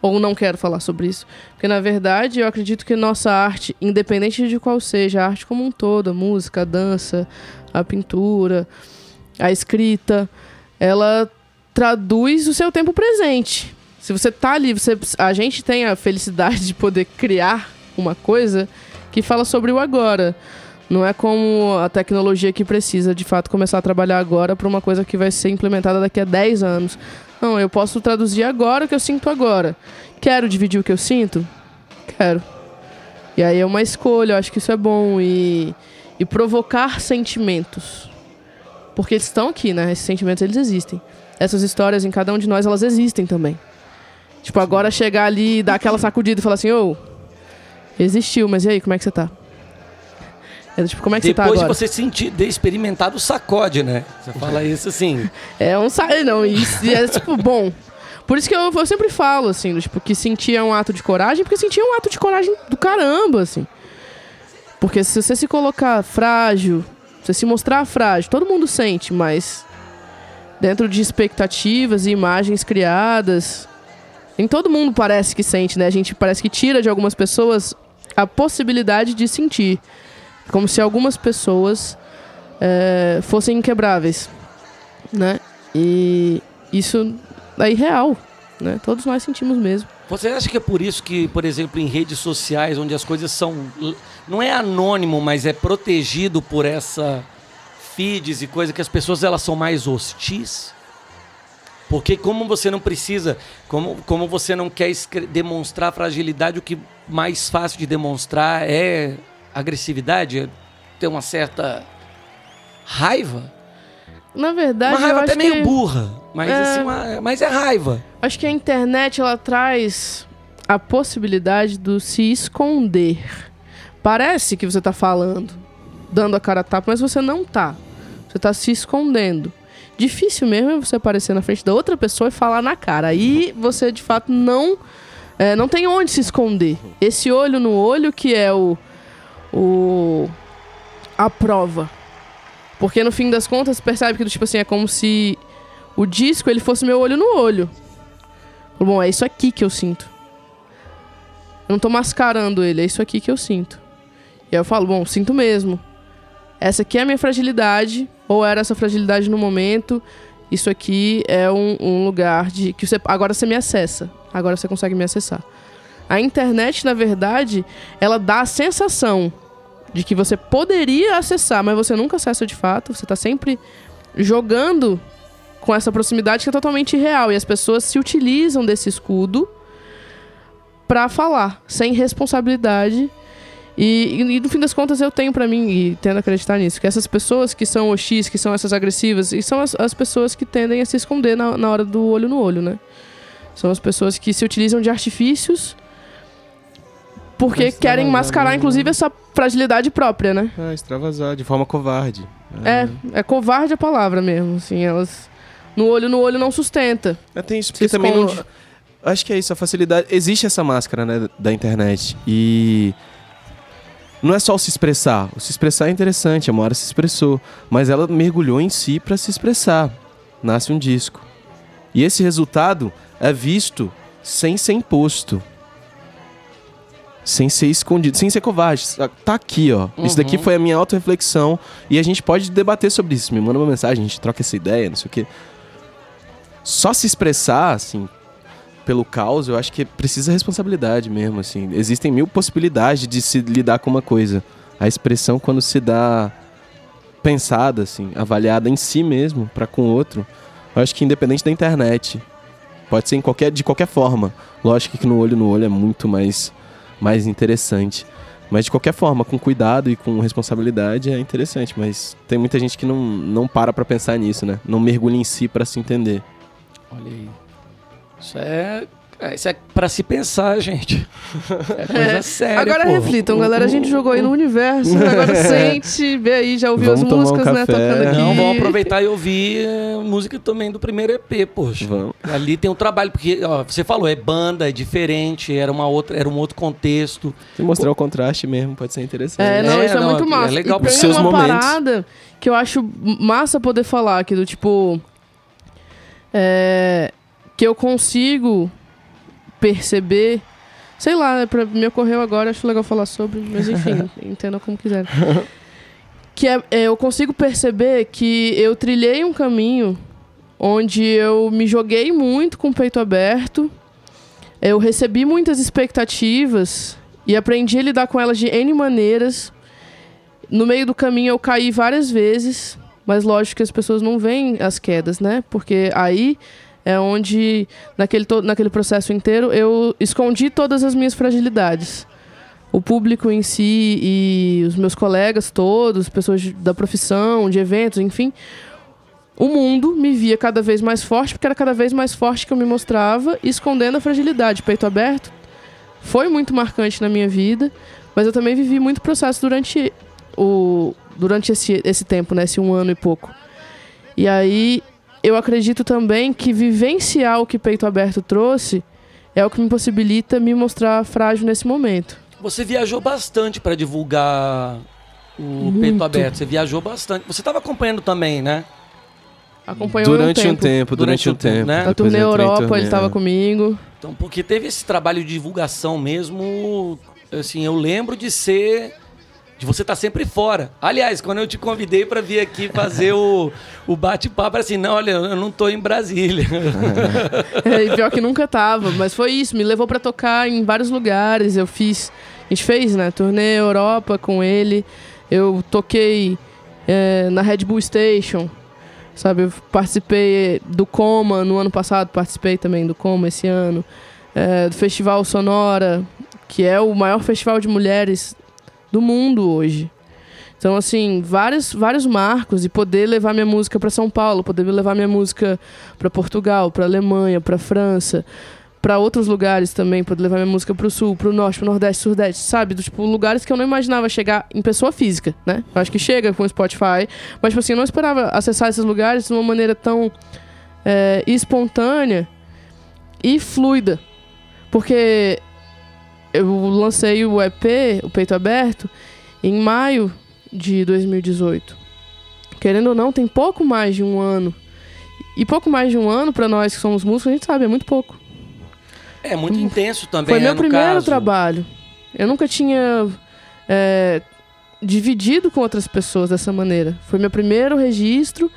Ou não quero falar sobre isso. Porque, na verdade, eu acredito que nossa arte, independente de qual seja, a arte como um todo, a música, a dança, a pintura, a escrita, ela traduz o seu tempo presente. Se você tá ali, você, a gente tem a felicidade de poder criar uma coisa que fala sobre o agora. Não é como a tecnologia que precisa de fato começar a trabalhar agora para uma coisa que vai ser implementada daqui a 10 anos. Não, eu posso traduzir agora o que eu sinto agora. Quero dividir o que eu sinto? Quero. E aí é uma escolha, eu acho que isso é bom. E, e provocar sentimentos. Porque eles estão aqui, né? Esses sentimentos, eles existem. Essas histórias em cada um de nós, elas existem também. Tipo, agora chegar ali e dar aquela sacudida e falar assim, ô, existiu, mas e aí, como é que você tá? É, tipo, como é que Depois você de tá agora? você sentir, ter experimentado o sacode, né? Você fala isso assim. É um sa... Não, e, e é tipo, bom. Por isso que eu, eu sempre falo, assim, tipo, que sentir é um ato de coragem, porque sentir é um ato de coragem do caramba, assim. Porque se você se colocar frágil, você se mostrar frágil, todo mundo sente, mas dentro de expectativas e imagens criadas, nem todo mundo parece que sente, né? A gente parece que tira de algumas pessoas a possibilidade de sentir. Como se algumas pessoas eh, fossem inquebráveis, né? E isso é irreal, né? Todos nós sentimos mesmo. Você acha que é por isso que, por exemplo, em redes sociais, onde as coisas são. Não é anônimo, mas é protegido por essa feeds e coisa que as pessoas elas são mais hostis? Porque como você não precisa, como, como você não quer demonstrar fragilidade, o que mais fácil de demonstrar é agressividade, ter uma certa raiva. Na verdade, Uma raiva até meio que... burra, mas É. assim, uma- mas é raiva. Acho que a internet ela traz a possibilidade do se esconder. Parece que você tá falando, dando a cara a tapa, mas você não tá. Você tá se escondendo. Difícil mesmo é você aparecer na frente da outra pessoa e falar na cara. Aí você de fato não é, não tem onde se esconder. Esse olho no olho que é o o a prova. Porque no fim das contas percebe que tipo assim é como se o disco ele fosse meu olho no olho. Bom, é isso aqui que eu sinto. Eu não tô mascarando ele, é isso aqui que eu sinto. E aí eu falo, bom, sinto mesmo. Essa aqui é a minha fragilidade, ou era essa fragilidade no momento. Isso aqui é um, um lugar de que você agora você me acessa. Agora você consegue me acessar. A internet, na verdade, ela dá a sensação de que você poderia acessar, mas você nunca acessa de fato. Você tá sempre jogando com essa proximidade que é totalmente irreal. E as pessoas se utilizam desse escudo pra falar, sem responsabilidade. E, e, e, no fim das contas eu tenho pra mim, e tendo a acreditar nisso, que essas pessoas que são OX, que são essas agressivas, e são as, as pessoas que tendem a se esconder na, na hora do olho no olho, né? São as pessoas que se utilizam de artifícios porque Pra querem mascarar, inclusive, essa fragilidade própria, né? Ah, extravasar de forma covarde. É, é covarde a palavra mesmo, assim, elas... No olho no olho não sustenta. É, tem isso, porque Se também não. Acho que é isso, a facilidade. Existe essa máscara, né, da internet. E. não é só o se expressar. O se expressar é interessante, a Moara se expressou, mas ela mergulhou em si para se expressar. Nasce um disco. E esse resultado é visto sem ser imposto. Sem ser escondido, sem ser covarde. Tá aqui, ó. Isso daqui Uhum. foi a minha auto-reflexão. E a gente pode debater sobre isso. Me manda uma mensagem, a gente troca essa ideia, não sei o quê. Só se expressar, assim, pelo caos, eu acho que precisa responsabilidade mesmo, assim. Existem mil possibilidades de se lidar com uma coisa. A expressão, quando se dá pensada, assim, avaliada em si mesmo, para com o outro, eu acho que independente da internet, pode ser em qualquer, de qualquer forma. Lógico que no olho no olho é muito mais, mais interessante. Mas de qualquer forma, com cuidado e com responsabilidade é interessante. Mas tem muita gente que não, não para pra pensar nisso, né? Não mergulha em si pra se entender. Olha aí. Isso é. É, Isso é pra se pensar, gente. É coisa É. séria. Agora pô. reflitam, galera. A gente jogou aí no universo. Agora sente, vê aí, já ouviu Vamos as tomar um músicas, né? café. Tocando aqui. Não, vamos aproveitar e ouvir eh, música também do primeiro EP, poxa. Vamos. Ali tem um trabalho, porque ó, você falou, é banda, é diferente, era, uma outra, era um outro contexto. Se mostrar o contraste mesmo, pode ser interessante. É, não, É, isso é não, muito é massa. legal e pra tem seus uma momentos. parada que eu acho massa poder falar aqui, do tipo... é, que eu consigo perceber... Sei lá, né, pra, me ocorreu agora, acho legal falar sobre, mas enfim, entenda como quiser. Que é, é, eu consigo perceber que eu trilhei um caminho onde eu me joguei muito com o peito aberto, eu recebi muitas expectativas e aprendi a lidar com elas de N maneiras. No meio do caminho eu caí várias vezes, mas lógico que as pessoas não veem as quedas, né? Porque aí é onde, naquele, naquele processo inteiro, eu escondi todas as minhas fragilidades. O público em si e os meus colegas todos, pessoas de- da profissão, de eventos, enfim. O mundo me via cada vez mais forte, porque era cada vez mais forte que eu me mostrava, escondendo a fragilidade, peito aberto. Foi muito marcante na minha vida, mas eu também vivi muito processo durante o durante esse, esse tempo, né, esse um ano e pouco. E aí eu acredito também que vivenciar o que peito aberto trouxe é o que me possibilita me mostrar frágil nesse momento. Você viajou bastante pra divulgar o Muito. peito aberto. Você viajou bastante. Você estava acompanhando também, né? Acompanhou Durante um um tempo. tempo, durante Durante um tempo, tempo. né? Na turnê Europa, turnê, ele estava é. comigo. Então, porque teve esse trabalho de divulgação mesmo, assim, eu lembro de ser de você estar sempre fora. Aliás, quando eu te convidei para vir aqui fazer o, o bate-papo, assim, não, olha, eu não tô em Brasília. É, e pior que nunca tava, mas foi isso, me levou pra tocar em vários lugares. Eu fiz, a gente fez, né, turnê Europa com ele. Eu toquei é, na Red Bull Station, sabe? Eu participei do Coma no ano passado, participei também do Coma esse ano. É, do Festival Sonora, que é o maior festival de mulheres do mundo hoje. Então, assim, vários, vários marcos e poder levar minha música para São Paulo, poder levar minha música para Portugal, para Alemanha, para França, para outros lugares também, poder levar minha música para o sul, para o norte, para o nordeste, sudeste, sabe? Do, tipo, lugares que eu não imaginava chegar em pessoa física, né? Eu acho que chega com o Spotify, mas, tipo assim, eu não esperava acessar esses lugares de uma maneira tão é, espontânea e fluida. Porque eu lancei o EP, o Peito Aberto, em maio de 2018. Querendo ou não, tem pouco mais de um ano. E pouco mais de um ano, pra nós que somos músicos, a gente sabe, é muito pouco. É muito intenso também, Foi né, meu primeiro caso. trabalho. Eu nunca tinha é, dividido com outras pessoas dessa maneira. Foi meu primeiro registro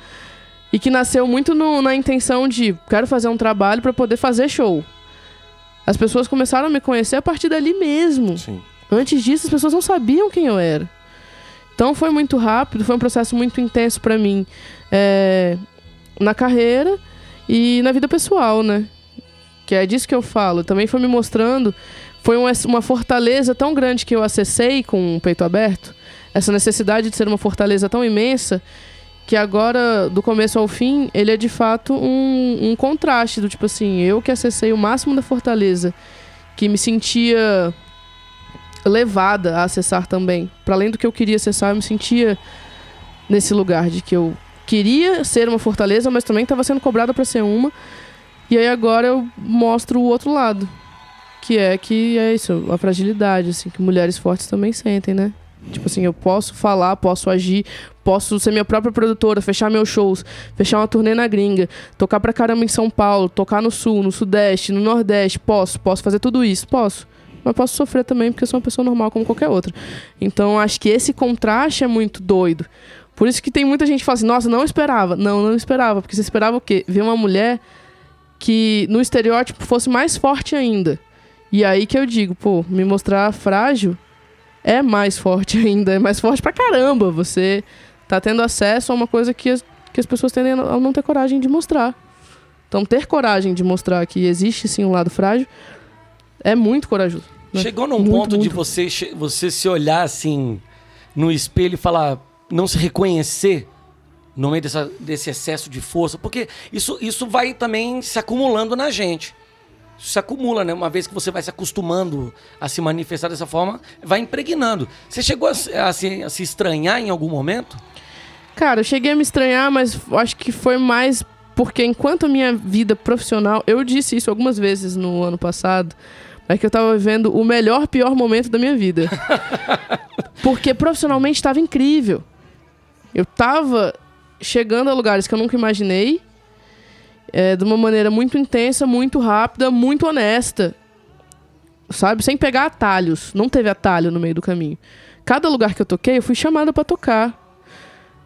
e que nasceu muito no- na intenção de quero fazer um trabalho pra poder fazer show. As pessoas começaram a me conhecer a partir dali mesmo. Sim. Antes disso, as pessoas não sabiam quem eu era. Então foi muito rápido, foi um processo muito intenso pra mim é, na carreira e na vida pessoal, né? Que é disso que eu falo. Também foi me mostrando, foi uma, uma fortaleza tão grande que eu acessei com o peito aberto, essa necessidade de ser uma fortaleza tão imensa, que agora, do começo ao fim, ele é de fato um, um contraste do tipo assim, eu que acessei o máximo da fortaleza, que me sentia levada a acessar também. Para além do que eu queria acessar, eu me sentia nesse lugar de que eu queria ser uma fortaleza, mas também estava sendo cobrada para ser uma. E aí agora eu mostro o outro lado, que é que é isso, a fragilidade assim que mulheres fortes também sentem, né? Tipo assim, eu posso falar, posso agir, posso ser minha própria produtora, fechar meus shows, fechar uma turnê na gringa, tocar pra caramba em São Paulo, tocar no sul, no sudeste, no nordeste, posso, posso fazer tudo isso, posso. Mas posso sofrer também porque eu sou uma pessoa normal como qualquer outra. Então acho que esse contraste é muito doido. Por isso que tem muita gente que fala assim, nossa, não esperava. Não, não esperava. Porque você esperava o quê? Ver uma mulher que no estereótipo fosse mais forte ainda. E aí que eu digo, pô, me mostrar frágil é mais forte ainda, é mais forte pra caramba. Você tá tendo acesso a uma coisa que as, que as pessoas tendem a não ter coragem de mostrar. Então, ter coragem de mostrar que existe sim um lado frágil é muito corajoso. né? Chegou num Muito, ponto de muito. você, che- você se olhar assim no espelho e falar, não se reconhecer no meio dessa- desse excesso de força, porque isso, isso vai também se acumulando na gente. Isso se acumula, né? Uma vez que você vai se acostumando a se manifestar dessa forma, vai impregnando. Você chegou a, se- a a se estranhar em algum momento? Cara, eu cheguei a me estranhar, mas acho que foi mais porque enquanto a minha vida profissional, eu disse isso algumas vezes no ano passado, é que eu tava vivendo o melhor pior momento da minha vida. porque profissionalmente estava incrível. Eu tava chegando a lugares que eu nunca imaginei, é, de uma maneira muito intensa, muito rápida, muito honesta. Sabe? Sem pegar atalhos. Não teve atalho no meio do caminho. Cada lugar que eu toquei, eu fui chamada pra tocar.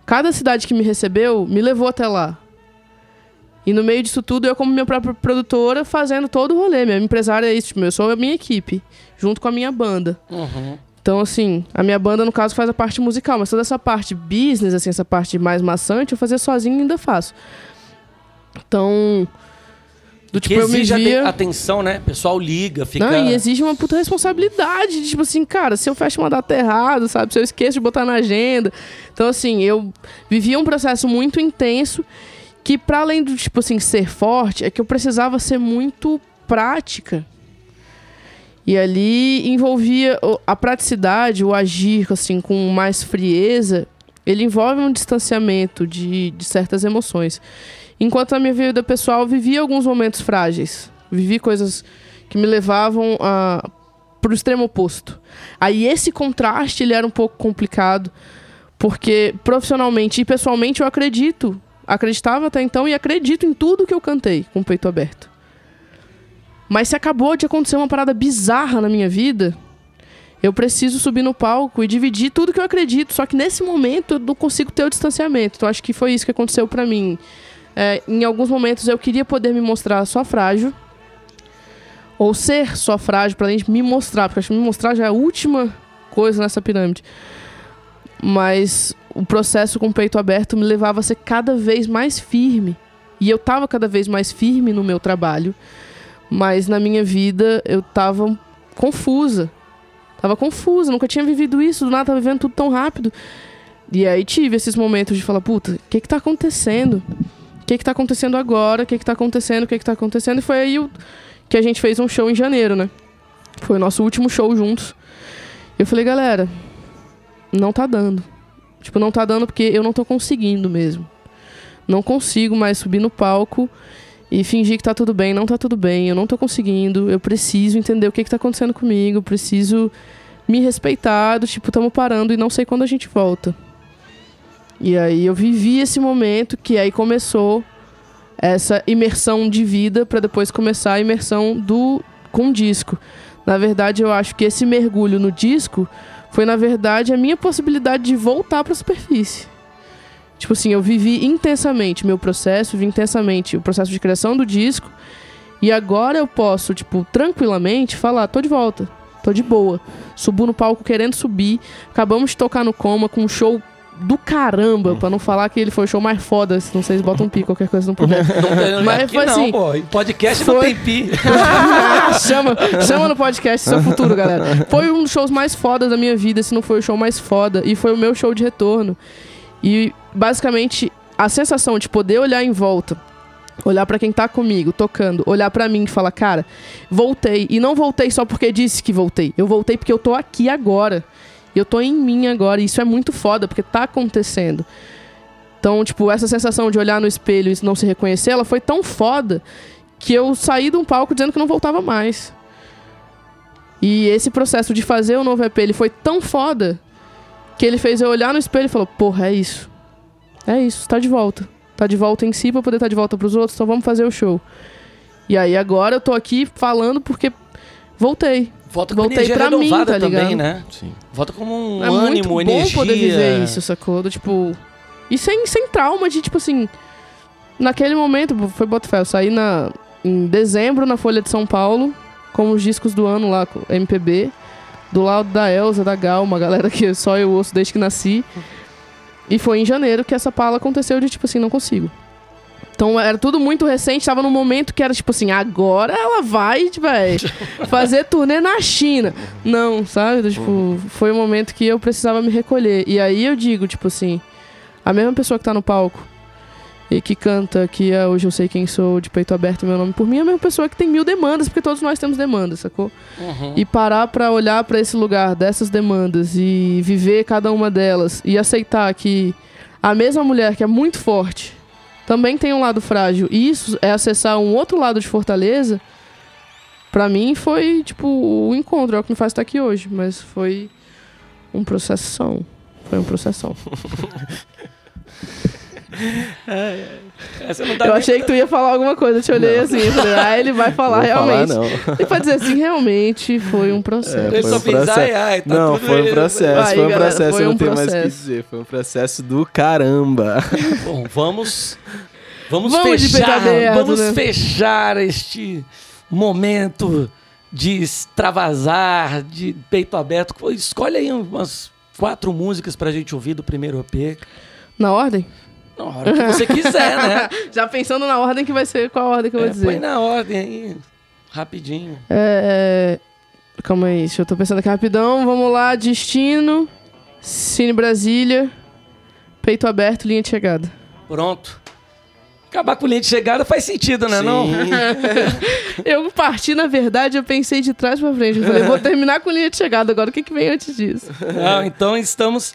Cada cidade que me recebeu me levou até lá. E no meio disso tudo, eu, como minha própria produtora, fazendo todo o rolê. Minha empresária é isso, tipo, eu sou a minha equipe, junto com a minha banda. Então, assim, a minha banda, no caso, faz a parte musical, mas toda essa parte business, assim, essa parte mais maçante, eu fazia sozinho e ainda faço. Então. Do Que tipo, eu me exige via... aten- atenção, né? O pessoal liga, fica... Não, e exige uma puta responsabilidade. de, Tipo assim, cara, se eu fecho uma data errada, sabe? Se eu esqueço de botar na agenda. Então, assim, eu vivia um processo muito intenso que, para além do, tipo assim, ser forte, é que eu precisava ser muito prática. E ali envolvia a praticidade, o agir, assim, com mais frieza. Ele envolve um distanciamento de, de certas emoções. Enquanto na minha vida pessoal, vivi alguns momentos frágeis. Vivi coisas que me levavam a pro extremo oposto. Aí esse contraste ele era um pouco complicado, porque profissionalmente e pessoalmente eu acredito, acreditava até então e acredito em tudo que eu cantei com o peito aberto. Mas se acabou de acontecer uma parada bizarra na minha vida, eu preciso subir no palco e dividir tudo que eu acredito, só que nesse momento eu não consigo ter o distanciamento. Então acho que foi isso que aconteceu pra mim. É, em alguns momentos eu queria poder me mostrar só frágil, ou ser só frágil pra gente me mostrar, porque acho que me mostrar já é a última coisa nessa pirâmide. Mas o processo com o peito aberto me levava a ser cada vez mais firme. E eu tava cada vez mais firme no meu trabalho, mas na minha vida eu tava confusa. Tava confusa, nunca tinha vivido isso, do nada tava vivendo tudo tão rápido. E aí tive esses momentos de falar, puta, o que que tá acontecendo? O que que tá acontecendo agora? O que que tá acontecendo? O que que tá acontecendo? E foi aí o- que a gente fez um show em janeiro, né? Foi o nosso último show juntos. Eu falei, galera, não tá dando. Tipo, não tá dando porque eu não tô conseguindo mesmo. Não consigo mais subir no palco e fingir que tá tudo bem. Não tá tudo bem, eu não tô conseguindo. Eu preciso entender o que que tá acontecendo comigo. Eu preciso me respeitar. Do tipo, tamo parando e não sei quando a gente volta. E aí eu vivi esse momento que aí começou essa imersão de vida para depois começar a imersão do com disco. Na verdade, eu acho que esse mergulho no disco foi na verdade a minha possibilidade de voltar para a superfície. Tipo assim, eu vivi intensamente meu processo, vivi intensamente o processo de criação do disco, e agora eu posso, tipo, tranquilamente falar, tô de volta, tô de boa. Subo no palco querendo subir, acabamos de tocar no coma com um show do caramba, pra não falar que ele foi o show mais foda, se não vocês botam um pi, qualquer coisa não puder. Não tem, Mas foi não, assim, pô. Em podcast não foi- tem pi. chama, chama no podcast seu futuro, galera. Foi um dos shows mais fodas da minha vida, se não foi o show mais foda. E foi o meu show de retorno. E basicamente a sensação de poder olhar em volta, olhar pra quem tá comigo, tocando, olhar pra mim e falar, cara, voltei. E não voltei só porque disse que voltei. Eu voltei porque eu tô aqui agora. Eu tô em mim agora. E isso é muito foda, porque tá acontecendo. Então, tipo, essa sensação de olhar no espelho e não se reconhecer, ela foi tão foda que eu saí de um palco dizendo que não voltava mais. E esse processo de fazer o novo EP, ele foi tão foda que ele fez eu olhar no espelho e falou: Porra, é isso. É isso, tá de volta. Tá de volta em si pra poder estar tá de volta pros outros, então vamos fazer o show. E aí agora eu tô aqui falando porque voltei. Volta com Voltei energia pra mim, renovada tá também, ligado? né? Sim. Volta como um é muito ânimo, bom energia. poder viver isso, sacou? Do, tipo. E sem, sem trauma de, tipo assim. Naquele momento, foi Botafé, eu saí na, em dezembro na Folha de São Paulo, com os discos do ano lá, com MPB. Do lado da Elza, da Gal, uma galera que só eu ouço desde que nasci. E foi em janeiro que essa pala aconteceu de, tipo assim, não consigo. Então era tudo muito recente, tava num momento que era tipo assim, agora ela vai, é, fazer turnê na China. Não, sabe? Tipo, foi um momento que eu precisava me recolher. E aí eu digo, tipo assim, a mesma pessoa que tá no palco e que canta que é Hoje Eu Sei Quem Sou, de peito aberto, meu nome por mim, é a mesma pessoa que tem mil demandas, porque todos nós temos demandas, sacou? Uhum. E parar pra olhar pra esse lugar dessas demandas e viver cada uma delas e aceitar que a mesma mulher que é muito forte também tem um lado frágil. E isso é acessar um outro lado de Fortaleza. Pra mim foi, tipo, o encontro. É o que me faz estar aqui hoje. Mas foi um processão. Foi um processão. Essa não tá Eu achei que tu ia falar alguma coisa. Eu te olhei assim. eu Falei, ah, ele vai falar Vou falar, realmente. não. E pra dizer assim, realmente foi um processo. É, Ele foi só um processo. ai, ai, tá não, foi um ele- processo, Aí, foi um galera, processo, foi não um tem mais o que processo. dizer. Foi um processo do caramba. Bom, vamos. Vamos, Vamos fechar. vamos né? fechar este momento de extravasar, de peito aberto. Escolhe aí umas quatro músicas pra gente ouvir do primeiro EP. Na ordem? Na hora que você quiser, né? Já pensando na ordem que vai ser, qual a ordem que eu vou É, dizer. põe na ordem aí, rapidinho. É, é, Calma aí, deixa eu tô pensando aqui rapidão. Vamos lá, Destino, Cine Brasília, Peito Aberto, Linha de Chegada. Pronto. Acabar com linha de chegada faz sentido, né? Não? Eu parti, na verdade, eu pensei de trás pra frente. Eu falei, vou terminar com linha de chegada agora. O que, que vem antes disso? Não, então estamos,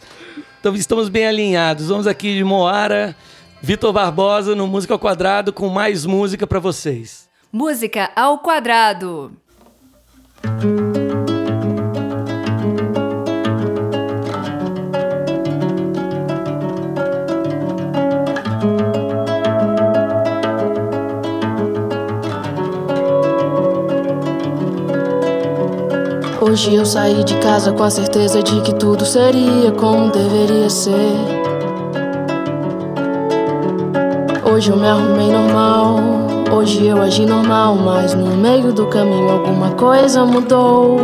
então estamos bem alinhados. Vamos aqui de Moara, Vitor Barbosa no Música ao Quadrado com mais música pra vocês. Música ao quadrado. Hoje eu saí de casa com a certeza de que tudo seria como deveria ser. Hoje eu me arrumei normal, hoje eu agi normal, mas no meio do caminho alguma coisa mudou.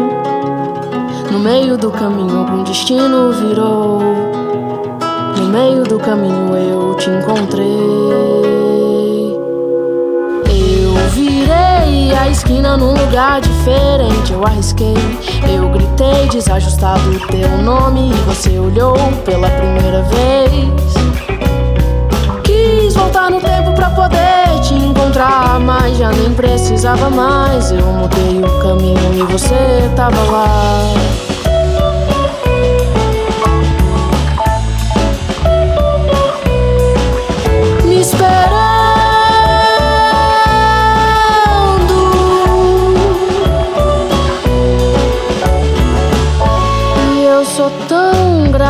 No meio do caminho algum destino virou. No meio do caminho eu te encontrei. A esquina num lugar diferente. Eu arrisquei, eu gritei, desajustado o teu nome. E você olhou pela primeira vez. Quis voltar no tempo pra poder te encontrar, mas já nem precisava mais. Eu mudei o caminho e você tava lá. Me esperando.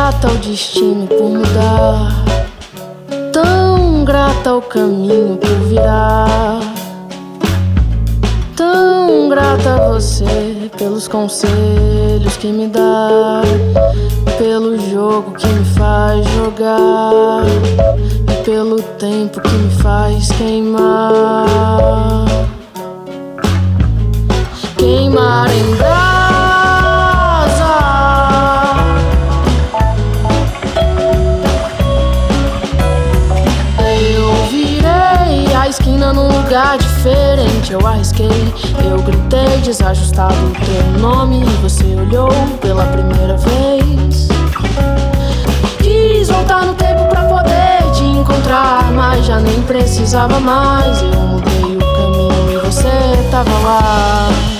Grata ao destino por mudar, tão grata ao caminho por virar. Tão grata a você pelos conselhos que me dá, pelo jogo que me faz jogar e pelo tempo que me faz queimar. Queimar em brasa. Eu arrisquei, eu gritei, desajustado o teu nome. E você olhou pela primeira vez. Quis voltar no tempo pra poder te encontrar, mas já nem precisava mais. Eu mudei o caminho e você tava lá.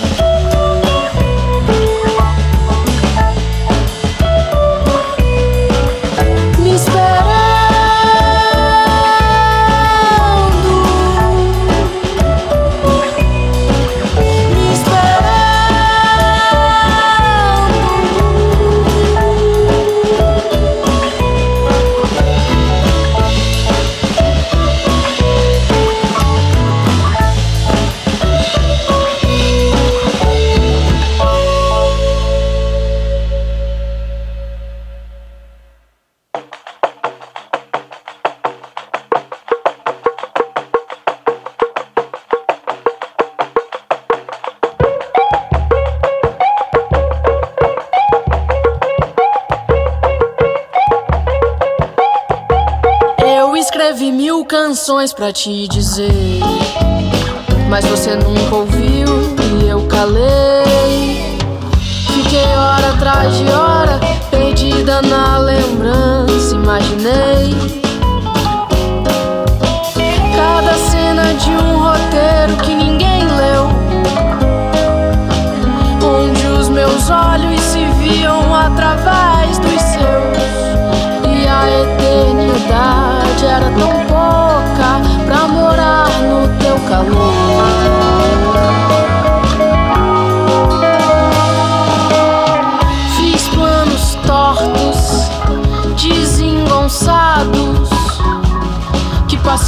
Canções pra te dizer. Mas você nunca ouviu e eu calei. Fiquei hora atrás de hora, perdida na lembrança. Imaginei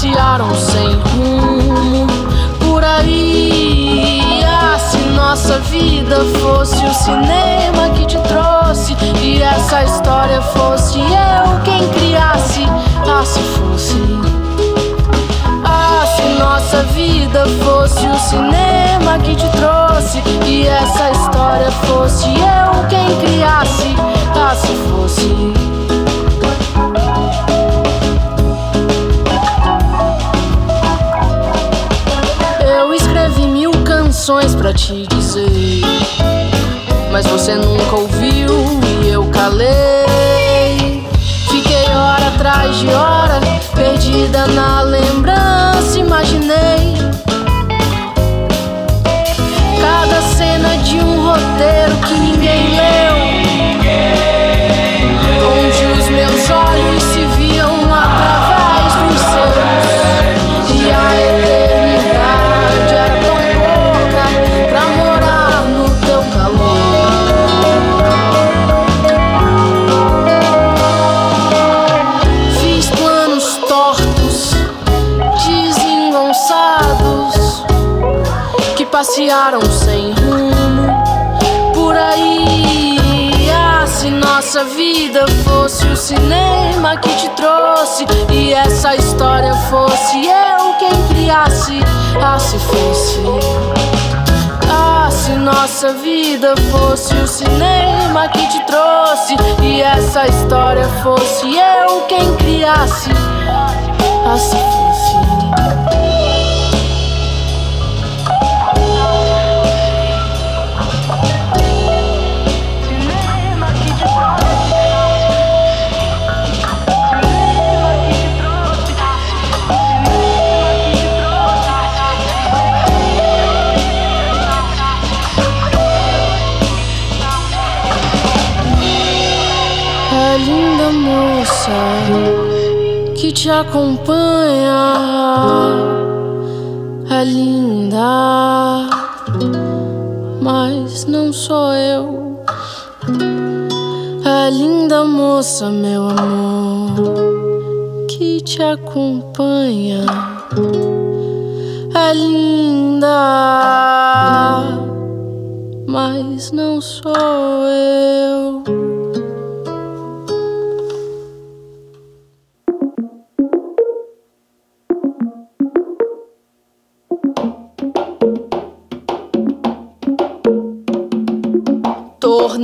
passearam sem rumo por aí. Ah, se nossa vida fosse o cinema que te trouxe, e essa história fosse eu quem criasse. Ah, se fosse. Ah, se nossa vida fosse o cinema que te trouxe e essa história fosse eu quem criasse. Ah, se fosse. Te dizer, mas você nunca ouviu e eu calei. Fiquei hora atrás de hora, perdida na lembrança, imaginei cada cena de um roteiro que ninguém leu. Passearam sem rumo por aí. Ah, se nossa vida fosse o cinema que te trouxe e essa história fosse eu quem criasse. Ah, se fosse. Ah, se nossa vida fosse o cinema que te trouxe e essa história fosse eu quem criasse. Ah, se fosse. Te acompanha. É linda, mas não sou eu. É linda moça, meu amor, que te acompanha.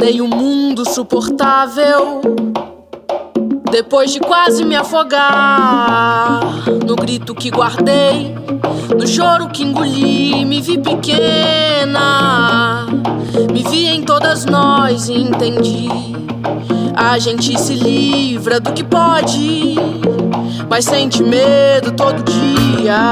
Tornei o mundo suportável. Depois de quase me afogar no grito que guardei, no choro que engoli, me vi pequena. Me vi em todas nós e entendi. A gente se livra do que pode, mas sente medo todo dia.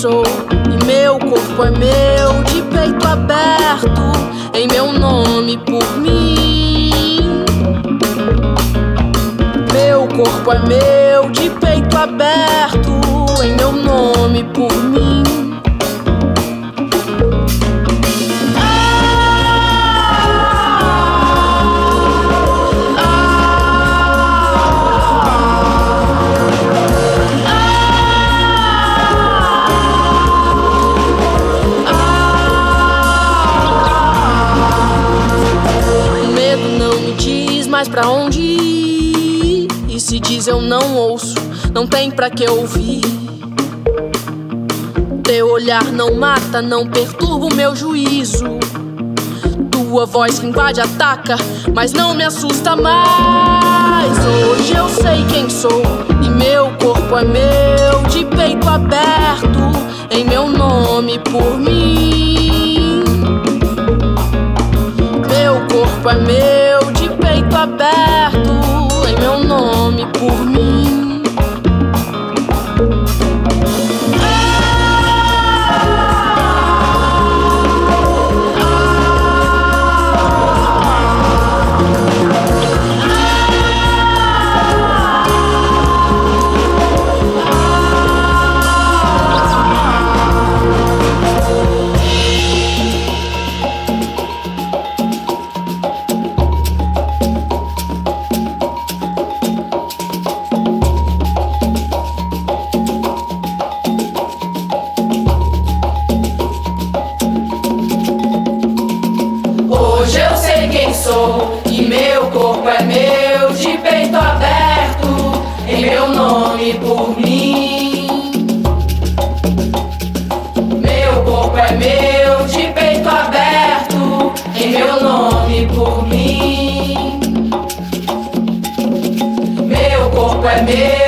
Sou e meu corpo é meu, de peito aberto, em meu nome por mim. Meu corpo é meu, de peito aberto, em meu nome por mim. Pra onde ir. E se diz eu não ouço, não tem pra que ouvir. Teu olhar não mata, não perturba o meu juízo. Sua voz que invade, ataca, mas não me assusta mais. Hoje eu sei quem sou e meu corpo é meu, de peito aberto, em meu nome por mim. Meu corpo é meu, de peito corpo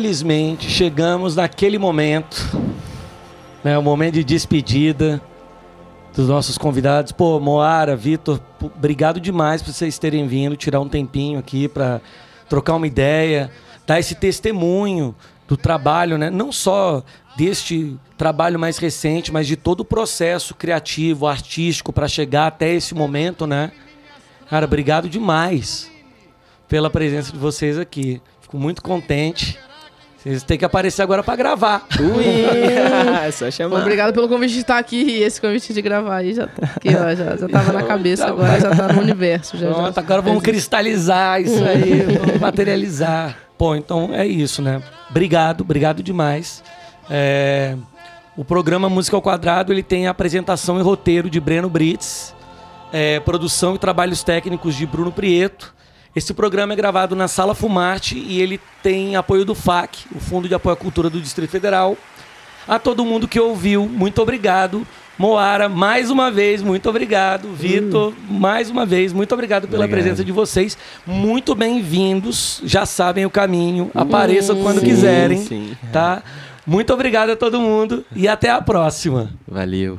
Infelizmente, chegamos naquele momento, né, o momento de despedida dos nossos convidados. Pô, Moara, Vitor, obrigado demais por vocês terem vindo, tirar um tempinho aqui para trocar uma ideia, dar esse testemunho do trabalho, né? Não só deste trabalho mais recente, mas de todo o processo criativo, artístico para chegar até esse momento, né? Cara, obrigado demais pela presença de vocês aqui. Fico muito contente. Vocês têm que aparecer agora pra gravar. Ui, é só chamar. Obrigado pelo convite de estar aqui e esse convite de gravar aí já, tá aqui, ó, já, já tava na cabeça, agora já tá no universo. Já, Pronto, já. agora vamos cristalizar isso aí, vamos materializar. Pô, então é isso, né? Obrigado, obrigado demais. É, o programa Música ao Quadrado ele tem a apresentação e roteiro de Breno Brits, é, produção e trabalhos técnicos de Bruno Prieto. Esse programa é gravado na Sala Fumarte e ele tem apoio do FAC, o Fundo de Apoio à Cultura do Distrito Federal. A todo mundo que ouviu, muito obrigado. Moara, mais uma vez, muito obrigado. Vitor, mais uma vez, muito obrigado pela Obrigado. presença de vocês. Muito bem-vindos. Já sabem o caminho. Apareçam quando quiserem. sim. Tá? Muito obrigado a todo mundo e até a próxima. Valeu.